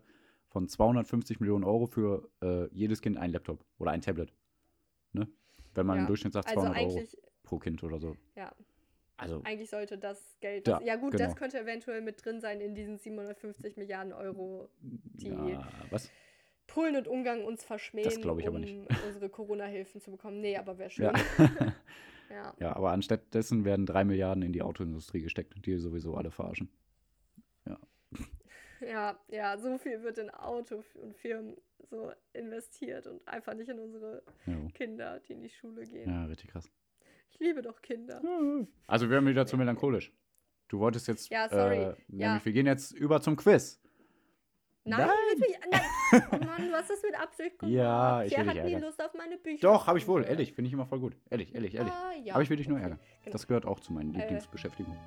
von 250 Millionen Euro für äh, jedes Kind ein Laptop oder ein Tablet. Ne? Wenn man Ja, im Durchschnitt sagt also 200 Euro eigentlich, pro Kind oder so. ja, Also, eigentlich sollte das Geld. Ja, Das, ja, gut, genau. das könnte eventuell mit drin sein in diesen 750 Milliarden Euro, die ja, was? Polen und Ungarn uns verschmähen, glaub ich aber um nicht. *laughs* unsere Corona-Hilfen zu bekommen. Nee, aber wäre schön. Ja. *laughs* Ja. ja, aber anstatt dessen werden drei Milliarden in die Autoindustrie gesteckt, die sowieso alle verarschen. Ja, ja, so viel wird in Auto und Firmen so investiert und einfach nicht in unsere Jo. Kinder, die in die Schule gehen. Ja, richtig krass. Ich liebe doch Kinder. Also, wir haben wieder zu melancholisch. Du wolltest jetzt. Ja, sorry. Äh, nämlich, Ja. wir gehen jetzt über zum Quiz. Nein, Nein. Nein. *laughs* Oh Mann, du hast das mit Absicht gemacht. Ja, ich dich hat nie ärgern. Lust auf meine Bücher. Doch, habe ich wohl. Ehrlich, finde ich immer voll gut. Ehrlich, ehrlich, ehrlich. Ah, ja. Aber ich will dich nur okay. ärgern. Genau. Das gehört auch zu meinen Äh. Lieblingsbeschäftigungen.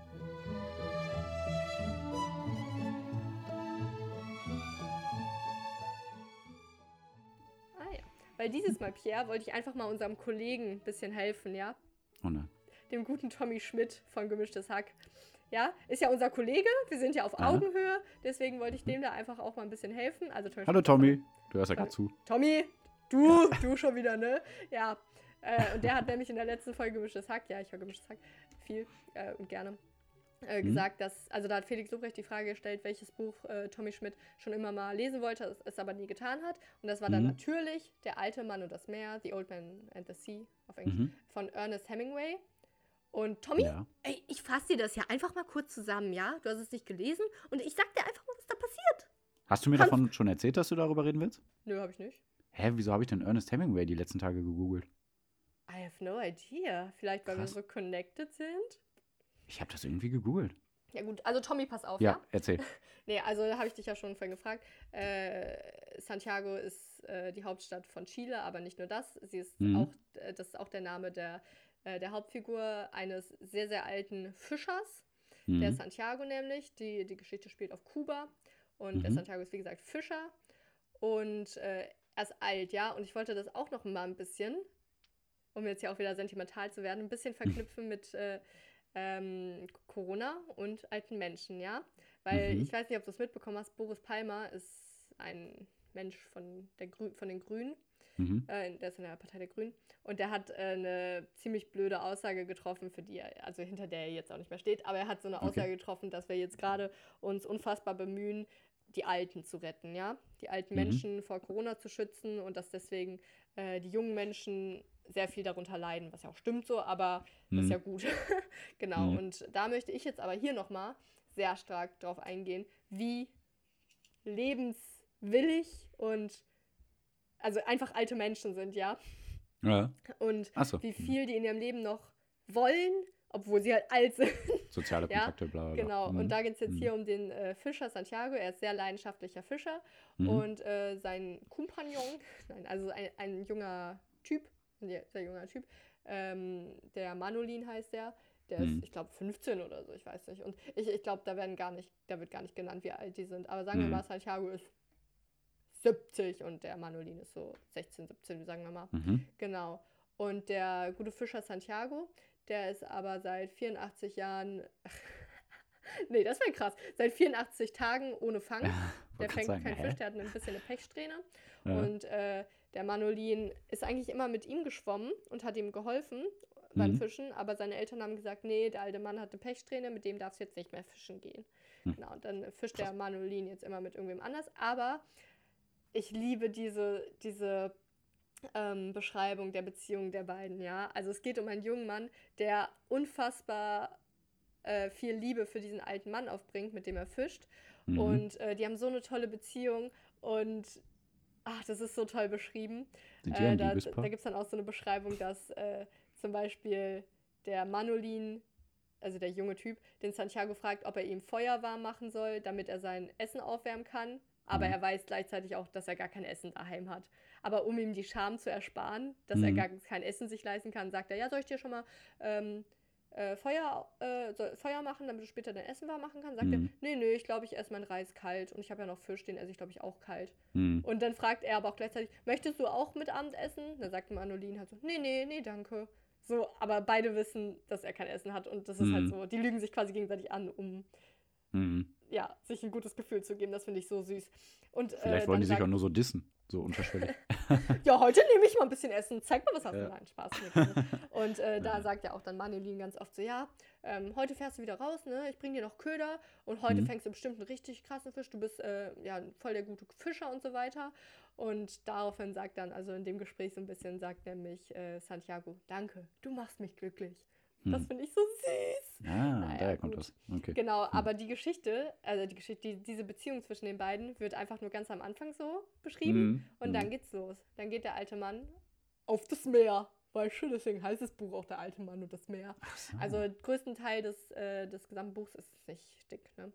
Ah ja. Weil dieses Mal, Pierre, wollte ich einfach mal unserem Kollegen ein bisschen helfen, ja? Oh nein. Dem guten Tommy Schmidt von Gemischtes Hack. Ja, ist ja unser Kollege, wir sind ja auf Aha. Augenhöhe, deswegen wollte ich dem da einfach auch mal ein bisschen helfen. Also Tommy Hallo Schmidt- Tommy, du hörst ja gerade zu. Tommy, du, *laughs* du schon wieder, ne? Ja. Äh, und der hat *laughs* nämlich in der letzten Folge Gemischtes Hack, ja, ich höre Gemischtes Hack viel äh, und gerne, äh, Mhm. gesagt, dass, also da hat Felix Lobrecht die Frage gestellt, welches Buch äh, Tommy Schmidt schon immer mal lesen wollte, es, es aber nie getan hat. Und das war dann Mhm. natürlich Der alte Mann und das Meer, The Old Man and the Sea auf Englisch, Mhm. von Ernest Hemingway. Und Tommy, Ja. ey, ich fasse dir das ja einfach mal kurz zusammen, ja? Du hast es nicht gelesen und ich sag dir einfach mal, was da passiert. Hast du mir Kannst- davon schon erzählt, dass du darüber reden willst? Nö, habe ich nicht. Hä, wieso habe ich denn Ernest Hemingway die letzten Tage gegoogelt? I have no idea. Vielleicht, weil Krass. wir so connected sind. Ich habe das irgendwie gegoogelt. Ja gut, also Tommy, pass auf, ja? Ja, erzähl. *laughs* Nee, also da habe ich dich ja schon vorhin gefragt. Äh, Santiago ist äh, die Hauptstadt von Chile, aber nicht nur das. Sie ist Mhm. auch, äh, das ist auch der Name der, äh, der Hauptfigur eines sehr, sehr alten Fischers. Der Mhm. Santiago nämlich. Die, die Geschichte spielt auf Kuba. Und der Mhm. Santiago ist, wie gesagt, Fischer. Und äh, er ist alt, ja. Und ich wollte das auch noch mal ein bisschen, um jetzt ja auch wieder sentimental zu werden, ein bisschen *laughs* verknüpfen mit äh, ähm, Corona und alten Menschen, ja. Weil Mhm. ich weiß nicht, ob du es mitbekommen hast, Boris Palmer ist ein Mensch von, der Grü von den Grünen. Mhm. Äh, der ist in der Partei der Grünen. Und der hat äh, eine ziemlich blöde Aussage getroffen, für die er, also hinter der er jetzt auch nicht mehr steht, aber er hat so eine Okay. Aussage getroffen, dass wir jetzt gerade uns unfassbar bemühen, die Alten zu retten, ja? Die alten Mhm. Menschen vor Corona zu schützen und dass deswegen äh, die jungen Menschen sehr viel darunter leiden, was ja auch stimmt so, aber das ist Mhm. ja gut. *laughs* genau. Mhm. Und da möchte ich jetzt aber hier nochmal sehr stark drauf eingehen, wie lebenswillig und also einfach alte Menschen sind, ja. Ja. Und Achso. wie viel die in ihrem Leben noch wollen, obwohl sie halt alt sind. Soziale *laughs* Ja, Kontakte, bla bla. bla. Genau, Mhm. und da geht es jetzt Mhm. hier um den äh, Fischer Santiago. Er ist sehr leidenschaftlicher Fischer. Mhm. Und äh, sein Kompagnon, nein, also ein, ein junger Typ, ein sehr, junger Typ, ähm, der Manolin heißt der. Der Mhm. ist, ich glaube, 15 oder so, ich weiß nicht. Und ich, ich glaube, da werden gar nicht, da wird gar nicht genannt, wie alt die sind. Aber sagen wir Mhm. mal, Santiago ist 70 und der Manolin ist so 16, 17, sagen wir mal. Mhm. Genau. Und der gute Fischer Santiago, der ist aber seit 84 Jahren. *laughs* nee, das wäre krass. Seit 84 Tagen ohne Fang. *laughs* Der Wollte grad fängt sagen, keinen hä? Fisch, der hat ein bisschen eine Pechsträhne. Ja. Und äh, der Manolin ist eigentlich immer mit ihm geschwommen und hat ihm geholfen beim Mhm. Fischen, aber seine Eltern haben gesagt, nee, der alte Mann hat eine Pechsträhne, mit dem darfst du jetzt nicht mehr fischen gehen. Hm. Genau, und dann fischt Krass. der Manolin jetzt immer mit irgendwem anders. Aber ich liebe diese, diese ähm, Beschreibung der Beziehung der beiden, ja. Also es geht um einen jungen Mann, der unfassbar äh, viel Liebe für diesen alten Mann aufbringt, mit dem er fischt. Mhm. Und äh, die haben so eine tolle Beziehung und ach, das ist so toll beschrieben. Die Äh, da da gibt es dann auch so eine Beschreibung, dass äh, zum Beispiel der Manolin, also der junge Typ, den Santiago fragt, ob er ihm Feuer warm machen soll, damit er sein Essen aufwärmen kann. Aber Mhm. er weiß gleichzeitig auch, dass er gar kein Essen daheim hat. Aber um ihm die Scham zu ersparen, dass er Mhm. gar kein Essen sich leisten kann, sagt er, ja, soll ich dir schon mal ähm, äh, Feuer, äh, Feuer machen, damit du später dein Essen warm machen kannst? Sagt er, Mhm. nee, nee, ich glaube, ich esse meinen Reis kalt und ich habe ja noch Fisch, den esse ich, glaube ich, auch kalt. Mhm. Und dann fragt er aber auch gleichzeitig, möchtest du auch mit Abend essen? Dann sagt Manolin halt so, nee, nee, nee, danke. So, aber beide wissen, dass er kein Essen hat und das ist halt Mhm. so, die lügen sich quasi gegenseitig an, um Mhm. ja, sich ein gutes Gefühl zu geben. Das finde ich so süß. Und, äh, Vielleicht wollen dann die sich auch nur so dissen, so unterschwellig. *laughs* *laughs* ja, heute nehme ich mal ein bisschen Essen. Zeig mal, was hast du. Ja. Nein, Spaß. Und äh, da sagt ja auch dann Manolin ganz oft so, ja, ähm, heute fährst du wieder raus, ne? Ich bring dir noch Köder und heute Mhm. fängst du bestimmt einen richtig krassen Fisch. Du bist äh, ja voll der gute Fischer und so weiter. Und daraufhin sagt dann, also in dem Gespräch so ein bisschen, sagt nämlich äh, Santiago, danke, du machst mich glücklich. Das Hm. finde ich so süß. Ah, Naja, daher kommt gut. das. Okay. Genau, aber die Geschichte, also die Geschichte, die, diese Beziehung zwischen den beiden wird einfach nur ganz am Anfang so beschrieben. Mhm. Und dann Mhm. geht's los. Dann geht der alte Mann auf das Meer. Weißt du, deswegen heißt das Buch auch Der alte Mann und das Meer. So. Also größten Teil des, äh, des gesamten Buchs ist nicht dick, ne?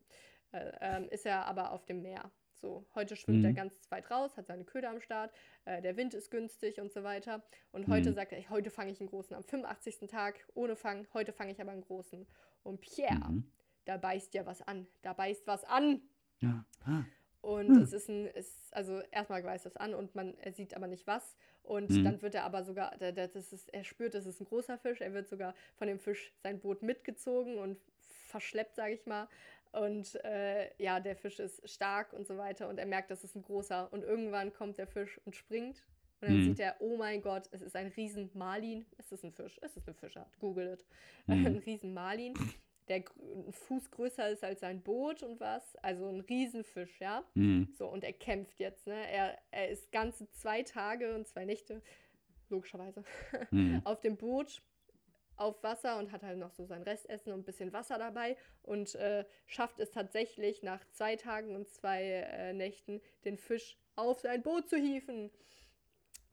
Äh, ähm, ist er aber auf dem Meer. So, heute schwimmt er Mhm. ganz weit raus, hat seine Köder am Start, äh, der Wind ist günstig und so weiter. Und heute Mhm. sagt er, ich, heute fange ich einen großen. Am 85. Tag ohne Fang, heute fange ich aber einen großen. Und Pierre, Mhm. da beißt ja was an. Da beißt was an. Ja. Ah. Und Hm. es ist ein, ist, also erstmal weiß das an und man er sieht aber nicht was. Und Mhm. dann wird er aber sogar, das ist, er spürt, das ist ein großer Fisch. Er wird sogar von dem Fisch sein Boot mitgezogen und verschleppt, sage ich mal. Und äh, ja, der Fisch ist stark und so weiter. Und er merkt, das ist ein großer. Und irgendwann kommt der Fisch und springt. Und dann Mhm. sieht er, oh mein Gott, es ist ein riesen Marlin. Es ist ein Fisch, es ist eine Fischart. Google it. *laughs* Mhm. Ein riesen Marlin, der ein Fuß größer ist als sein Boot und was. Also ein Riesenfisch, ja. Mhm. So, und er kämpft jetzt, ne? Er, er ist ganze zwei Tage und zwei Nächte, logischerweise, Mhm. *laughs* auf dem Boot auf Wasser und hat halt noch so sein Restessen und ein bisschen Wasser dabei und äh, schafft es tatsächlich nach zwei Tagen und zwei äh, Nächten, den Fisch auf sein Boot zu hieven.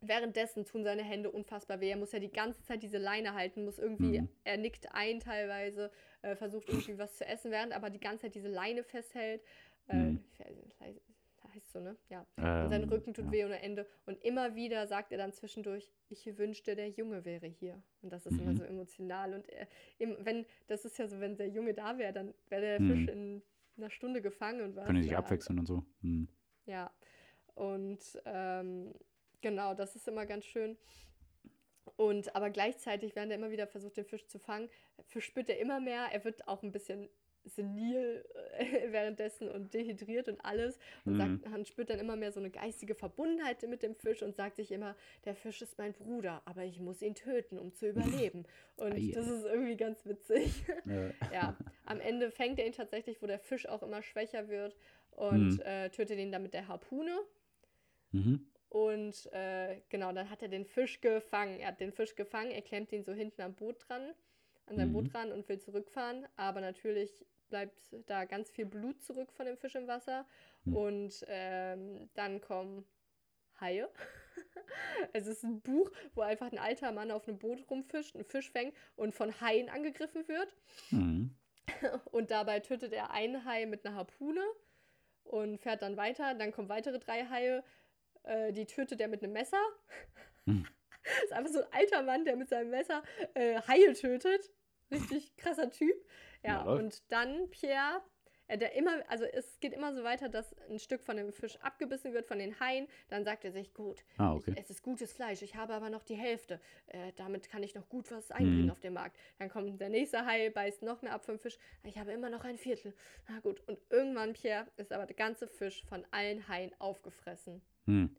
Währenddessen tun seine Hände unfassbar weh. Er muss ja die ganze Zeit diese Leine halten, muss irgendwie, Mhm. er nickt ein teilweise, äh, versucht irgendwie was zu essen, während aber die ganze Zeit diese Leine festhält. Äh, Mhm. ich heißt so, ne? Ja. Und sein Ähm, Rücken tut ja. weh ohne Ende. Und immer wieder sagt er dann zwischendurch, ich wünschte, der Junge wäre hier. Und das ist immer Mhm. so emotional. Und er, im, wenn, das ist ja so, wenn der Junge da wäre, dann wäre der Mhm. Fisch in einer Stunde gefangen und was. Können die sich abwechseln und so. Mhm. Ja. Und ähm, genau, das ist immer ganz schön. Und aber gleichzeitig, während er immer wieder versucht, den Fisch zu fangen, verspürt er immer mehr. Er wird auch ein bisschen senil äh, *laughs* währenddessen und dehydriert und alles. Und Mhm. sagt, man spürt dann immer mehr so eine geistige Verbundenheit mit dem Fisch und sagt sich immer, der Fisch ist mein Bruder, aber ich muss ihn töten, um zu *laughs* überleben. Und Ei, das ei. ist irgendwie ganz witzig. Äh, *laughs* Ja, am Ende fängt er ihn tatsächlich, wo der Fisch auch immer schwächer wird und Mhm. äh, tötet ihn dann mit der Harpune. mhm. Und äh, genau, dann hat er den Fisch gefangen. Er hat den Fisch gefangen, er klemmt ihn so hinten am Boot dran, an sein Mhm. Boot dran und will zurückfahren. Aber natürlich bleibt da ganz viel Blut zurück von dem Fisch im Wasser. Mhm. Und ähm, dann kommen Haie. *laughs* es ist ein Buch, wo einfach ein alter Mann auf einem Boot rumfischt, einen Fisch fängt und von Haien angegriffen wird. Mhm. *laughs* Und dabei tötet er einen Hai mit einer Harpune und fährt dann weiter. Dann kommen weitere drei Haie, äh, die tötet er mit einem Messer. Mhm. Das *laughs* ist einfach so ein alter Mann, der mit seinem Messer äh, Haie tötet. Richtig krasser Typ. Ja, Ja, und dann Pierre, äh, der immer, also es geht immer so weiter, dass ein Stück von dem Fisch abgebissen wird von den Haien. Dann sagt er sich, gut, Ah, okay. ich, es ist gutes Fleisch, ich habe aber noch die Hälfte. Äh, damit kann ich noch gut was einbringen Mhm. auf dem Markt. Dann kommt der nächste Hai, beißt noch mehr ab vom Fisch. Ich habe immer noch ein Viertel. Na gut, und irgendwann, Pierre, ist aber der ganze Fisch von allen Haien aufgefressen. Hm.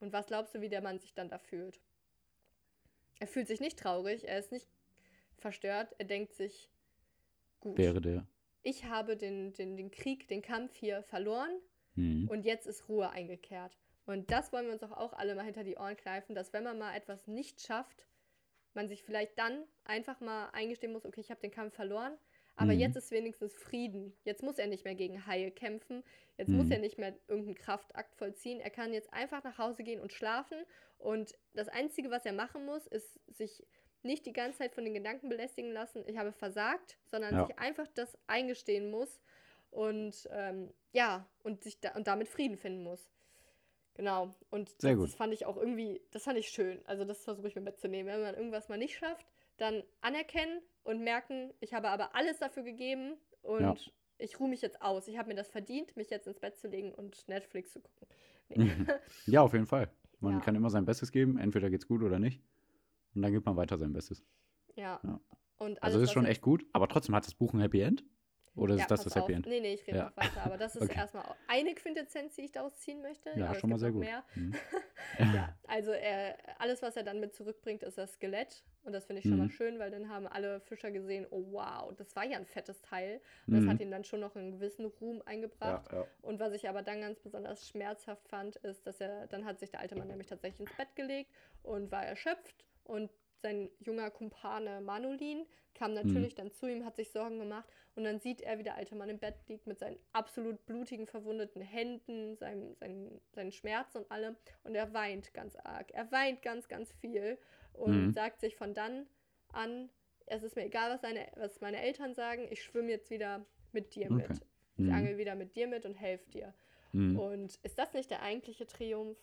Und was glaubst du, wie der Mann sich dann da fühlt? Er fühlt sich nicht traurig, er ist nicht verstört, er denkt sich, gut, Wäre der. ich habe den, den, den Krieg, den Kampf hier verloren Hm. und jetzt ist Ruhe eingekehrt. Und das wollen wir uns auch, auch alle mal hinter die Ohren kneifen, dass wenn man mal etwas nicht schafft, man sich vielleicht dann einfach mal eingestehen muss, okay, ich habe den Kampf verloren, aber Mhm. jetzt ist wenigstens Frieden. Jetzt muss er nicht mehr gegen Haie kämpfen, jetzt Mhm. muss er nicht mehr irgendeinen Kraftakt vollziehen. Er kann jetzt einfach nach Hause gehen und schlafen. Und das Einzige, was er machen muss, ist sich nicht die ganze Zeit von den Gedanken belästigen lassen, ich habe versagt, sondern Ja. sich einfach das eingestehen muss und ähm, ja, und sich da, und damit Frieden finden muss. Genau. Und Sehr das, gut. das fand ich auch irgendwie, das fand ich schön. Also das versuche ich mir mitzunehmen. Wenn man irgendwas mal nicht schafft, dann anerkennen und merken, ich habe aber alles dafür gegeben und Ja. ich ruhe mich jetzt aus. Ich habe mir das verdient, mich jetzt ins Bett zu legen und Netflix zu gucken. Nee. *laughs* Ja, auf jeden Fall. Man Ja. kann immer sein Bestes geben, entweder geht's gut oder nicht. Und dann gibt man weiter sein Bestes. ja. Ja. Und Also alles, ist was schon echt gut, aber trotzdem hat das Buch ein Happy End? Oder ist Ja, das das Happy auf. End? Nee, nee, ich rede Ja. noch weiter. Aber das *laughs* ist Okay. erstmal eine Quintessenz, die ich daraus ziehen möchte. Ja, aber schon mal sehr gut. Mhm. *laughs* Ja, *laughs* also er, alles, was er dann mit zurückbringt, ist das Skelett. Und das finde ich schon mal Mhm. schön, weil dann haben alle Fischer gesehen, oh wow, das war ja ein fettes Teil. Und das Mhm. hat ihm dann schon noch einen gewissen Ruhm eingebracht. Ja, ja. Und was ich aber dann ganz besonders schmerzhaft fand, ist, dass er, dann hat sich der alte Mann nämlich tatsächlich ins Bett gelegt und war erschöpft. Und sein junger Kumpane Manolin kam natürlich dann zu ihm, hat sich Sorgen gemacht. Und dann sieht er, wie der alte Mann im Bett liegt mit seinen absolut blutigen, verwundeten Händen, seinem, seinen, seinen Schmerzen und allem. Und er weint ganz arg. Er weint ganz, ganz viel und Mhm. sagt sich von dann an, es ist mir egal, was, seine, was meine Eltern sagen, ich schwimme jetzt wieder mit dir Okay. mit. Ich Mhm. angel wieder mit dir mit und helfe dir. Mhm. Und ist das nicht der eigentliche Triumph?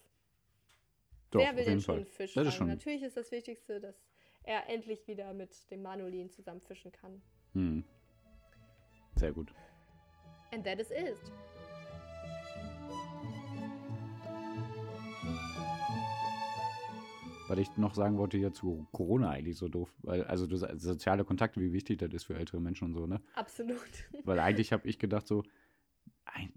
Doch, Wer will denn schon Fall. Fisch Das ist schon- Natürlich ist das Wichtigste, dass er endlich wieder mit dem Manolin zusammen fischen kann. Mhm. Sehr gut. And that is it. Weil ich noch sagen wollte hier zu Corona eigentlich so doof. Weil, also soziale Kontakte, wie wichtig das ist für ältere Menschen und so, ne? Absolut. *laughs* Weil eigentlich habe ich gedacht so,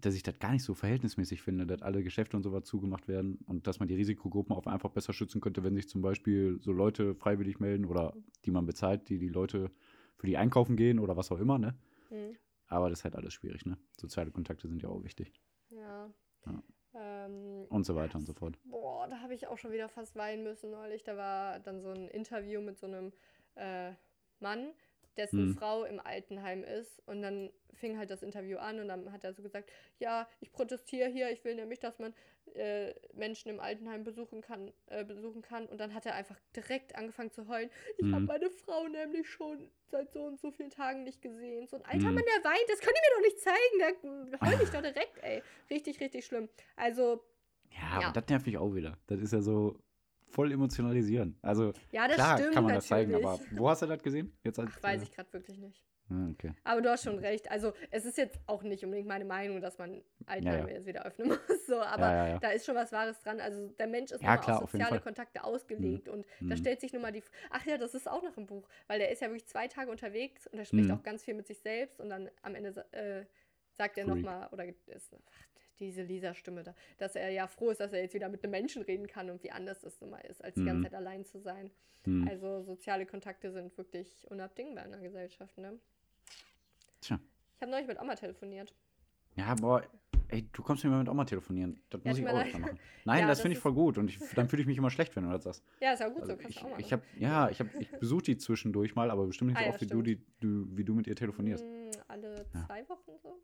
dass ich das gar nicht so verhältnismäßig finde, dass alle Geschäfte und sowas zugemacht werden und dass man die Risikogruppen auch einfach besser schützen könnte, wenn sich zum Beispiel so Leute freiwillig melden oder die man bezahlt, die die Leute für die einkaufen gehen oder was auch immer, ne? Hm, Aber das ist halt alles schwierig, ne? Soziale Kontakte sind ja auch wichtig ja. Ja. Ähm, und so weiter und so fort. Boah, da habe ich auch schon wieder fast weinen müssen neulich. Da war dann so ein Interview mit so einem äh, Mann, dessen Mhm. Frau im Altenheim ist. Und dann fing halt das Interview an und dann hat er so gesagt, ja, ich protestiere hier, ich will nämlich, dass man äh, Menschen im Altenheim besuchen kann, äh, besuchen kann. Und dann hat er einfach direkt angefangen zu heulen. Ich habe Mhm. meine Frau nämlich schon seit so und so vielen Tagen nicht gesehen. So ein alter Mhm. Mann, der weint, das könnt ihr mir doch nicht zeigen. Da heul ich doch direkt, ey. Richtig, richtig schlimm. Also, Ja, Ja. aber das nervt mich auch wieder. Das ist ja so voll emotionalisieren. Also ja, das klar stimmt kann man das zeigen, aber wo hast du das gesehen? Jetzt als, Ach, weiß ich gerade wirklich nicht. ah, okay. Aber du hast schon recht. Also es ist jetzt auch nicht unbedingt meine Meinung, dass man Altenheime Ja, jetzt wieder öffnen *laughs* muss. So, aber Ja, ja, ja. da ist schon was Wahres dran. Also der Mensch ist Ja, klar, auf auf soziale Fall. Kontakte ausgelegt. Und da Mhm. stellt sich nun mal die. Ach ja, das ist auch noch im Buch, weil der ist ja wirklich zwei Tage unterwegs und er spricht Mhm. auch ganz viel mit sich selbst und dann am Ende äh, sagt er nochmal, oder ist, ach, diese Lisa-Stimme da, dass er ja froh ist, dass er jetzt wieder mit einem Menschen reden kann und wie anders das nun mal ist, als die ganze Mhm. Zeit allein zu sein. Hm. Also soziale Kontakte sind wirklich unabdingbar in der Gesellschaft, ne? Tja. Ich habe neulich mit Oma telefoniert. Ja, boah, ey, du kommst mir mal mit Oma telefonieren. Das Ja, muss ich auch öfter *laughs* machen. Nein, Ja, das das finde ich voll gut und ich, dann fühle ich mich immer schlecht, wenn du das sagst. Ja, ist ja gut Also so, kannst ich, du auch machen. ich habe, ja, ich ich besuche die zwischendurch mal, aber bestimmt nicht Ah so ja, oft wie du, die, du, wie du mit ihr telefonierst. Mm, alle zwei Wochen so.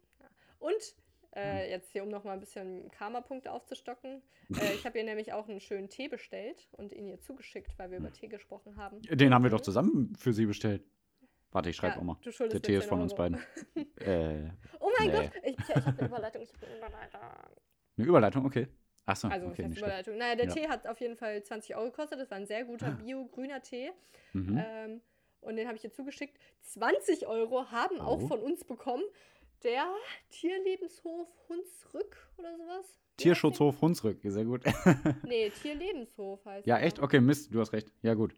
Und Äh, jetzt hier, um noch mal ein bisschen Karma-Punkte aufzustocken. Äh, ich habe ihr nämlich auch einen schönen Tee bestellt und ihn ihr zugeschickt, weil wir über Tee gesprochen haben. Den haben wir doch zusammen für sie bestellt. Warte, ich schreibe Ja, auch mal. Der Tee ist 10 von uns Euro. beiden. *laughs* äh, Oh mein Nee. Gott, ich, ich habe eine Überleitung. Ich habe eine Überleitung. eine Überleitung, okay. Achso, Also, okay, nicht schlecht. Überleitung? Naja, der Ja. Tee hat auf jeden Fall 20 Euro gekostet. Das war ein sehr guter bio-grüner Tee. Mhm. Ähm, und den habe ich ihr zugeschickt. 20 Euro haben auch Oh. von uns bekommen. Der Tierlebenshof Hunsrück oder sowas. Tierschutzhof Hunsrück, sehr gut. Nee, Tierlebenshof heißt ja, echt? Okay, Mist, du hast recht. Ja, gut.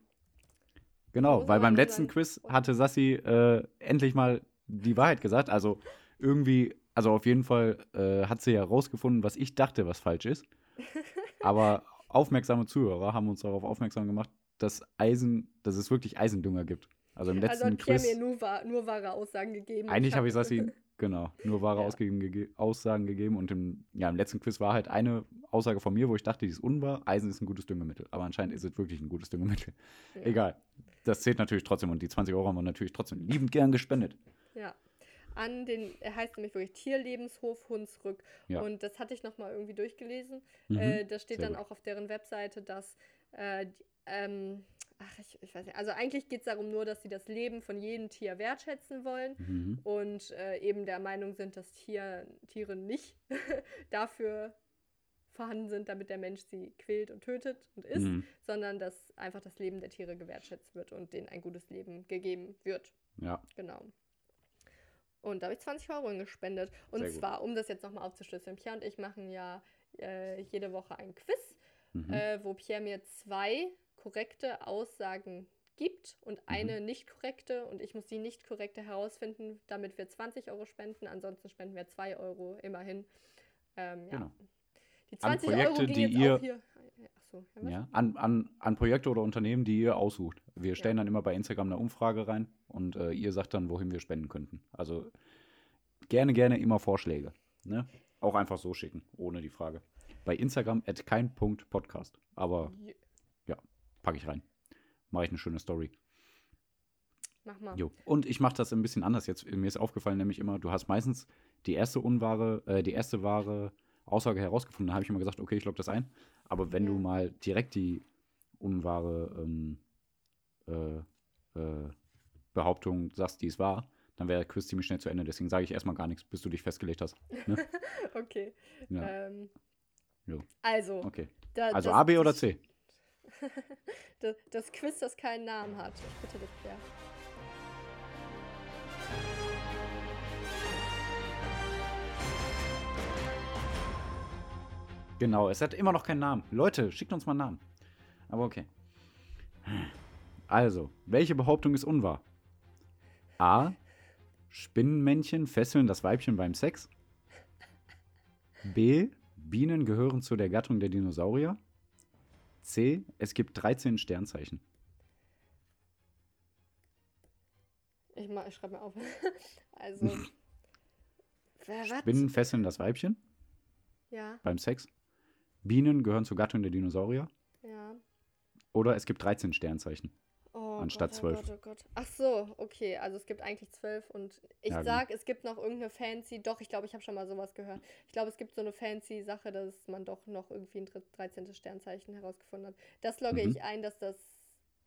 Genau, weil beim letzten. Quiz hatte Sassi äh, endlich mal die Wahrheit gesagt. Also irgendwie, also auf jeden Fall äh, hat sie ja rausgefunden, was ich dachte, was falsch ist. Aber aufmerksame Zuhörer haben uns darauf aufmerksam gemacht, dass Eisen, dass es wirklich Eisendünger gibt. Also im Also letzten hat Pierre Quiz. mir nur, wahr- nur wahre Aussagen gegeben. Eigentlich habe ich Sassi, genau, nur wahre Ja. Gege Aussagen gegeben. Und im, ja, im letzten Quiz war halt eine Aussage von mir, wo ich dachte, die ist unwahr. Eisen ist ein gutes Düngemittel. Aber anscheinend ist es wirklich ein gutes Düngemittel. Ja. Egal. Das zählt natürlich trotzdem. Und die 20 Euro haben wir natürlich trotzdem liebend gern gespendet. Ja. An den, er heißt nämlich wirklich Tierlebenshof Hunsrück. Ja. Und das hatte ich nochmal irgendwie durchgelesen. Mhm. Äh, da steht Sehr dann gut. auch auf deren Webseite, dass, äh, die, ähm, ach, ich, ich weiß nicht, also eigentlich geht es darum nur, dass sie das Leben von jedem Tier wertschätzen wollen Mhm. und äh, eben der Meinung sind, dass Tier, Tiere nicht *laughs* dafür vorhanden sind, damit der Mensch sie quält und tötet und isst, Mhm. sondern dass einfach das Leben der Tiere gewertschätzt wird und denen ein gutes Leben gegeben wird. Ja, Genau. Und da habe ich 20 Euro gespendet. Und Sehr gut. zwar, um das jetzt nochmal aufzuschlüsseln, Pierre und ich machen ja äh, jede Woche ein Quiz, mhm. äh, wo Pierre mir zwei korrekte Aussagen gibt Mhm. und eine nicht korrekte. Und ich muss die nicht korrekte herausfinden, damit wir 20 Euro spenden. Ansonsten spenden wir 2 Euro immerhin. Ähm, ja. genau. Die An 20 Euro Projekte, gehen die jetzt ihr- auch hier. Achso, ja? Ja, an, an, an Projekte oder Unternehmen, die ihr aussucht. Wir stellen dann immer bei Instagram eine Umfrage rein und äh, ihr sagt dann, wohin wir spenden könnten. Also gerne, gerne immer Vorschläge. Ne? Auch einfach so schicken, ohne die Frage. Bei Instagram at kein Punkt Podcast. Aber packe ich rein. Mache ich eine schöne Story. Mach mal. Jo. Und ich mache das ein bisschen anders jetzt. Mir ist aufgefallen, nämlich immer, du hast meistens die erste unwahre, äh, die erste wahre Aussage herausgefunden. Da habe ich immer gesagt, okay, ich logge das ein. Aber wenn du Ja. mal direkt die unwahre ähm, äh, äh, Behauptung sagst, die es war, dann wäre der Quiz ziemlich schnell zu Ende. Deswegen sage ich erstmal gar nichts, bis du dich festgelegt hast. *laughs* Okay. Ja. Ähm, also, Okay. da, Also das- A, B oder C? *laughs* Das, Quiz, das keinen Namen hat. Ich bitte dich, Pierre. Genau, es hat immer noch keinen Namen. Leute, schickt uns mal einen Namen. Aber okay. Also, welche Behauptung ist unwahr? A. Spinnenmännchen fesseln das Weibchen beim Sex. B. Bienen gehören zu der Gattung der Dinosaurier. C. Es gibt 13 Sternzeichen. Ich, ich schreibe mir auf. *laughs* also. *laughs* Spinnen fesseln das Weibchen Ja, beim Sex. Bienen gehören zur Gattung der Dinosaurier. ja. Oder es gibt 13 Sternzeichen. Oh Anstatt Gott, oh zwölf. Gott, oh Gott. Ach so, okay. Also es gibt eigentlich zwölf und ich Ja, sag, es gibt noch irgendeine fancy. Doch, ich glaube, ich habe schon mal sowas gehört. Ich glaube, es gibt so eine fancy Sache, dass man doch noch irgendwie ein dritt- 13. Sternzeichen herausgefunden hat. Das logge Mhm. ich ein, dass das.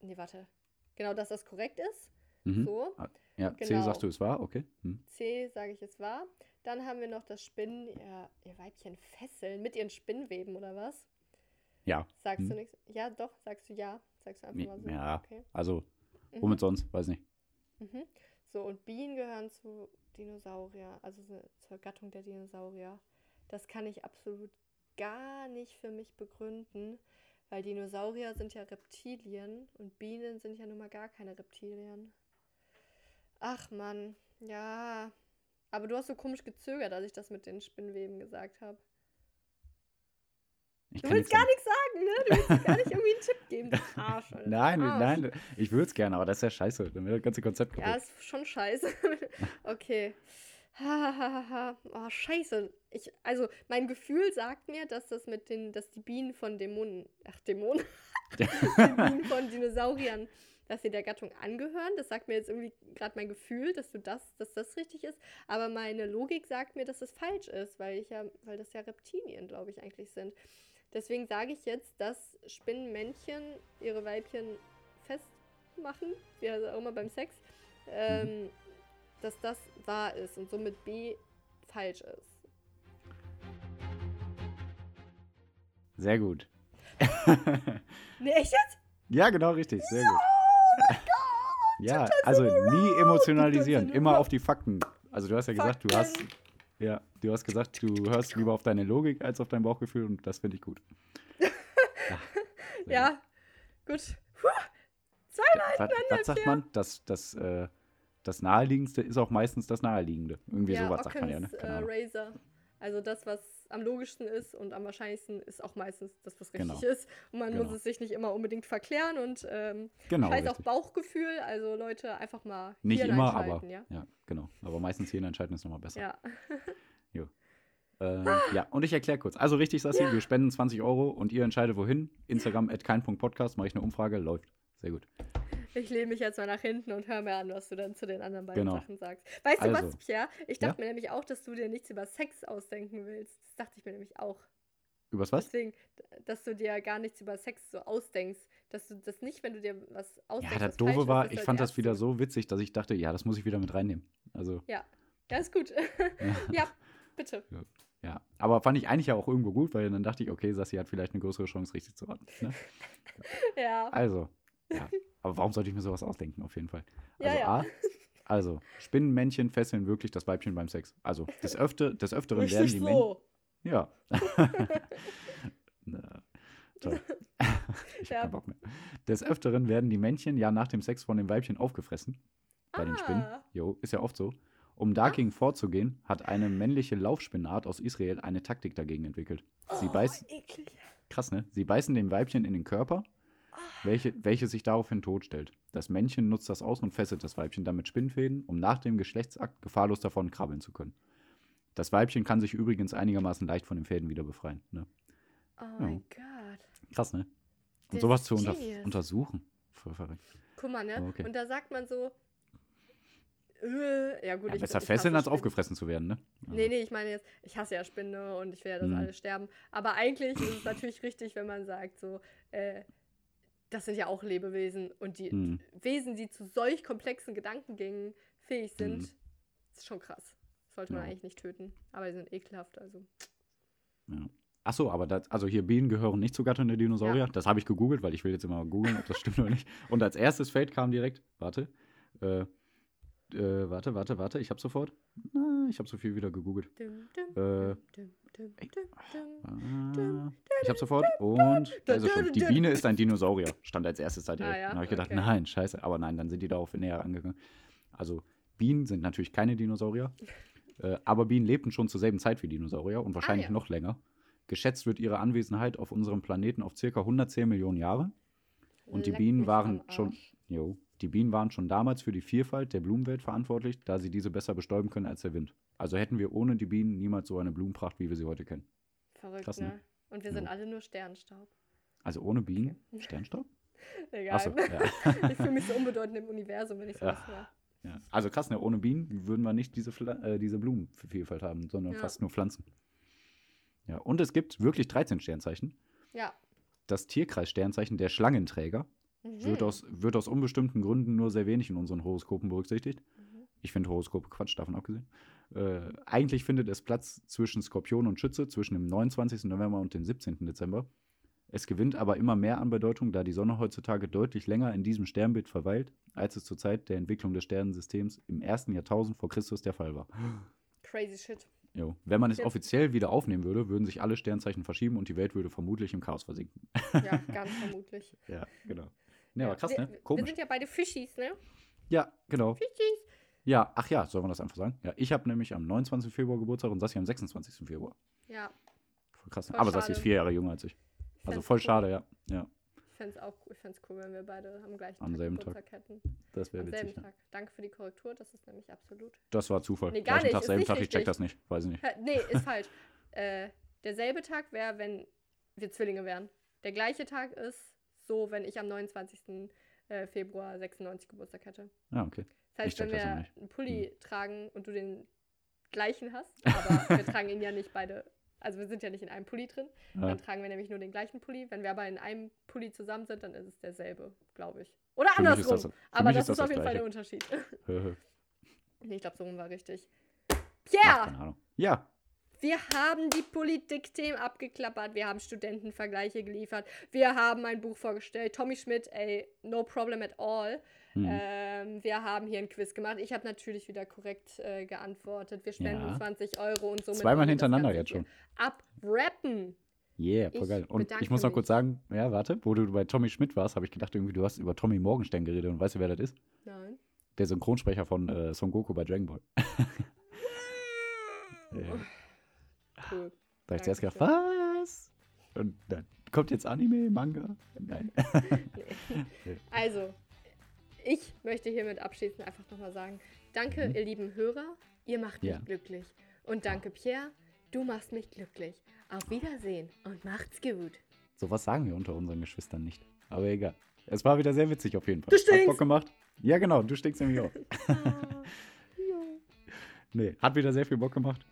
Nee, warte. Genau, dass das korrekt ist. Mhm. So. Ja, C Genau. sagst du, es war, okay. Hm. C, sage ich, es war. Dann haben wir noch das Spinnen, ihr, ihr Weibchen fesseln mit ihren Spinnweben oder was? Ja, Sagst du Hm. nichts? Ja, doch, sagst du ja. Sagst du einfach mal so. ja. Okay. also Mhm. womit sonst? Weiß nicht. Mhm. So, und Bienen gehören zu Dinosaurier, also so- zur Gattung der Dinosaurier. Das kann ich absolut gar nicht für mich begründen, weil Dinosaurier sind ja Reptilien und Bienen sind ja nun mal gar keine Reptilien. Ach Mann, ja. Aber du hast so komisch gezögert, als ich das mit den Spinnweben gesagt habe. Ich Du willst gar nichts sagen, ne? Du willst gar nicht irgendwie einen Tipp geben, du *laughs* Arsch. Alter. Nein, Arsch. nein, ich würde es gerne, aber das ist ja scheiße. Dann wäre das ganze Konzept Ja, kaputt. ist schon scheiße. *laughs* okay. Hahaha. *laughs* oh, scheiße. Ich, also, mein Gefühl sagt mir, dass das mit den, dass die Bienen von Dämonen, ach, Dämonen, die Bienen von Dinosauriern dass sie der Gattung angehören. Das sagt mir jetzt irgendwie gerade mein Gefühl, dass du das, dass das richtig ist. Aber meine Logik sagt mir, dass es falsch ist, weil ich ja, weil das ja Reptilien, glaube ich, eigentlich sind. Deswegen sage ich jetzt, dass Spinnenmännchen ihre Weibchen festmachen, wie auch immer beim Sex, ähm, mhm. dass das wahr ist und somit B falsch ist. Sehr gut. nee, echt jetzt? Ja, genau richtig. Sehr ja, gut. Oh mein Gott! *laughs* ja, also nie emotionalisieren, immer auf die Fakten. Also du hast ja gesagt, du hast ja, du hast gesagt, du hörst lieber auf deine Logik als auf dein Bauchgefühl und das finde ich gut. ja, *laughs* ja gut. Puh, zwei was, was sagt man? Das, das, äh, das Naheliegendste ist auch meistens das Naheliegende. Irgendwie ja, sowas sagt man ja, ne? Äh, Razor. Also das, was am logischsten ist und am wahrscheinlichsten ist auch meistens das, was richtig genau. ist. Und man genau. muss es sich nicht immer unbedingt verklären und ähm, genau, scheiß auch Bauchgefühl. Also Leute, einfach mal Nicht immer, aber ja? ja, genau. Aber meistens Hirn entscheiden ist nochmal besser. Ja. *laughs* Ähm, ja, und ich erkläre kurz. Also richtig, Sassi, ja. wir spenden 20 Euro und ihr entscheidet wohin. Instagram at kein.podcast, mache ich eine Umfrage, läuft. Sehr gut. Ich lehne mich jetzt mal nach hinten und höre mir an, was du dann zu den anderen beiden genau. Sachen sagst. Weißt also, du was, Pierre? Ich dachte ja? mir nämlich auch, dass du dir nichts über Sex ausdenken willst. Das dachte ich mir nämlich auch. Übers was? Deswegen, dass du dir gar nichts über Sex so ausdenkst. Dass du das nicht, wenn du dir was ausdenkst. Ja, das Doofe war, ich fand das wieder so witzig, dass ich dachte, ja, das muss ich wieder mit reinnehmen. Also. Ja, ja, ist gut. ja. *laughs* ja, bitte. Ja. Ja, aber fand ich eigentlich ja auch irgendwo gut, weil dann dachte ich, okay, Sassi hat vielleicht eine größere Chance, richtig zu raten. Ne? *laughs* ja. Also, ja. Aber warum sollte ich mir sowas ausdenken, auf jeden Fall? Also ja, ja. A, also, Spinnenmännchen fesseln wirklich das Weibchen beim Sex. Also, des, Öfter, des Öfteren werden die Männchen. Ja. *laughs* *laughs* Na, toll. ich ja. hab keinen Bock mehr. Des Öfteren werden die Männchen ja nach dem Sex von dem Weibchen aufgefressen. Bei ah. den Spinnen. Jo, ist ja oft so. Um dagegen ah. vorzugehen, hat eine männliche Laufspinnart aus Israel eine Taktik dagegen entwickelt. Sie oh, beißt. Krass, ne? Sie beißen dem Weibchen in den Körper welche, welche sich daraufhin totstellt. Das Männchen nutzt das aus und fesselt das Weibchen dann mit Spinnfäden, um nach dem Geschlechtsakt gefahrlos davon krabbeln zu können. Das Weibchen kann sich übrigens einigermaßen leicht von den Fäden wieder befreien. Ne? Oh ja. mein Gott. Krass, ne? Und sowas zu unter untersuchen. Voll verrückt. Guck mal, ne? Okay. Und da sagt man so, äh, ja gut, ja, ich besser fesseln, als aufgefressen zu werden, ne? Also. Nee, nee, ich meine jetzt, ich hasse ja Spinne und ich will ja, dass mhm. alle sterben. Aber eigentlich ist es natürlich richtig, wenn man sagt, so, äh, das sind ja auch Lebewesen und die mhm. Wesen, die zu solch komplexen Gedankengängen fähig sind, mhm. ist schon krass. Sollte man ja. eigentlich nicht töten. Aber die sind ekelhaft, also. Ja. Ach so, aber das, also hier Bienen gehören nicht zur Gattung der Dinosaurier. Ja. Das habe ich gegoogelt, weil ich will jetzt immer googeln, ob das stimmt oder nicht. Und als erstes Feld kam direkt, warte, äh, äh, warte, warte, warte, ich habe sofort. Na, ich habe so viel wieder gegoogelt. Äh, ich habe sofort und also schon, die Biene ist ein Dinosaurier, stand als erstes da direkt. Ah, ja? Dann habe ich gedacht, okay. nein, scheiße, aber nein, dann sind die darauf näher angegangen. Also Bienen sind natürlich keine Dinosaurier, *laughs* äh, aber Bienen lebten schon zur selben Zeit wie Dinosaurier und wahrscheinlich ah, ja. noch länger. Geschätzt wird ihre Anwesenheit auf unserem Planeten auf circa 110 Millionen Jahre. Und Leck die Bienen waren schon, jo, die Bienen waren schon damals für die Vielfalt der Blumenwelt verantwortlich, da sie diese besser bestäuben können als der Wind. Also hätten wir ohne die Bienen niemals so eine Blumenpracht, wie wir sie heute kennen. Verrückt, Krass, ne? ne? Und wir sind alle nur Sternstaub. Also ohne Bienen? Okay. *laughs* Sternstaub? Egal. So, ja. *laughs* ich fühle mich so unbedeutend im Universum, wenn ich sowas ja. höre. Ja. Also krass, ne? ohne Bienen würden wir nicht diese, äh, diese Blumenvielfalt haben, sondern ja. fast nur Pflanzen. Ja, und es gibt wirklich 13 Sternzeichen. Ja. Das Tierkreis-Sternzeichen der Schlangenträger mhm. wird, aus, wird aus unbestimmten Gründen nur sehr wenig in unseren Horoskopen berücksichtigt. Mhm. Ich finde Horoskope Quatsch, davon abgesehen. Äh, eigentlich findet es Platz zwischen Skorpion und Schütze, zwischen dem 29. November und dem 17. Dezember. Es gewinnt aber immer mehr an Bedeutung, da die Sonne heutzutage deutlich länger in diesem Sternbild verweilt, als es zur Zeit der Entwicklung des Sternensystems im ersten Jahrtausend vor Christus der Fall war. Crazy shit. Jo. Wenn man es offiziell wieder aufnehmen würde, würden sich alle Sternzeichen verschieben und die Welt würde vermutlich im Chaos versinken. Ja, *laughs* ganz vermutlich. ja, genau. Ne, ja, aber krass, ne? Komisch. Wir sind ja beide Fischis, ne? Ja, genau. Fischis. Ja, ach ja, sollen wir das einfach sagen? Ja, ich habe nämlich am 29. Februar Geburtstag und Sassi am 26. Februar. Ja. Voll krass. Voll Aber schade. Sassi ist vier Jahre jünger als ich. Also voll cool. schade, ja. ja. Ich fände es auch ich fänd's cool, wenn wir beide am gleichen am Tag selben Geburtstag Tag. hätten. Das wäre witzig. Am selben Tag. Danke für die Korrektur, das ist nämlich absolut. Das war Zufall. Nee, gar Gleichen nicht. Tag, selben Tag, ich check das nicht. Weiß ich nicht. Nee, ist *laughs* falsch. äh, derselbe Tag wäre, wenn wir Zwillinge wären. Der gleiche Tag ist so, wenn ich am 29 äh, Februar 96 Geburtstag hatte. Ah, okay. Das heißt, Ich wenn wir einen Pulli Hm. tragen und du den gleichen hast, aber *laughs* wir tragen ihn ja nicht beide, also wir sind ja nicht in einem Pulli drin, Ja. dann tragen wir nämlich nur den gleichen Pulli. Wenn wir aber in einem Pulli zusammen sind, dann ist es derselbe, glaube ich. Oder Für andersrum. das- aber das ist das ist auf jeden Fall der Unterschied. *laughs* Nee, ich glaube, so rum war richtig. keine Pierre, Ahnung. Ja, wir haben die Politikthemen abgeklappert, wir haben Studentenvergleiche geliefert, wir haben ein Buch vorgestellt. Tommy Schmidt, ey, no problem at all. hm. Ähm, wir haben hier ein Quiz gemacht. Ich habe natürlich wieder korrekt äh, geantwortet. Wir spenden Ja. 20 Euro und somit. zweimal hintereinander jetzt schon. Abrappen. Yeah, voll geil. Und ich muss noch mich. kurz sagen, ja, warte, wo du bei Tommy Schmidt warst, habe ich gedacht, irgendwie, du hast über Tommy Morgenstern geredet und weißt du, wer das ist? Nein. Der Synchronsprecher von äh, Son Goku bei Dragon Ball. *laughs* Ja. Cool. Da hab ich zuerst gedacht, was? Und dann kommt jetzt Anime, Manga? Nein. Nee. *laughs* Also, ich möchte hiermit abschließend einfach nochmal sagen: Danke, Mhm. ihr lieben Hörer. Ihr macht mich Ja. glücklich. Und danke, Pierre. Du machst mich glücklich. Auf Wiedersehen und macht's gut. Sowas sagen wir unter unseren Geschwistern nicht. Aber egal. Es war wieder sehr witzig auf jeden Fall. Du Hat stinkst. Bock gemacht. Ja, genau, du stinkst nämlich auch. *laughs* Ah. Nee, hat wieder sehr viel Bock gemacht.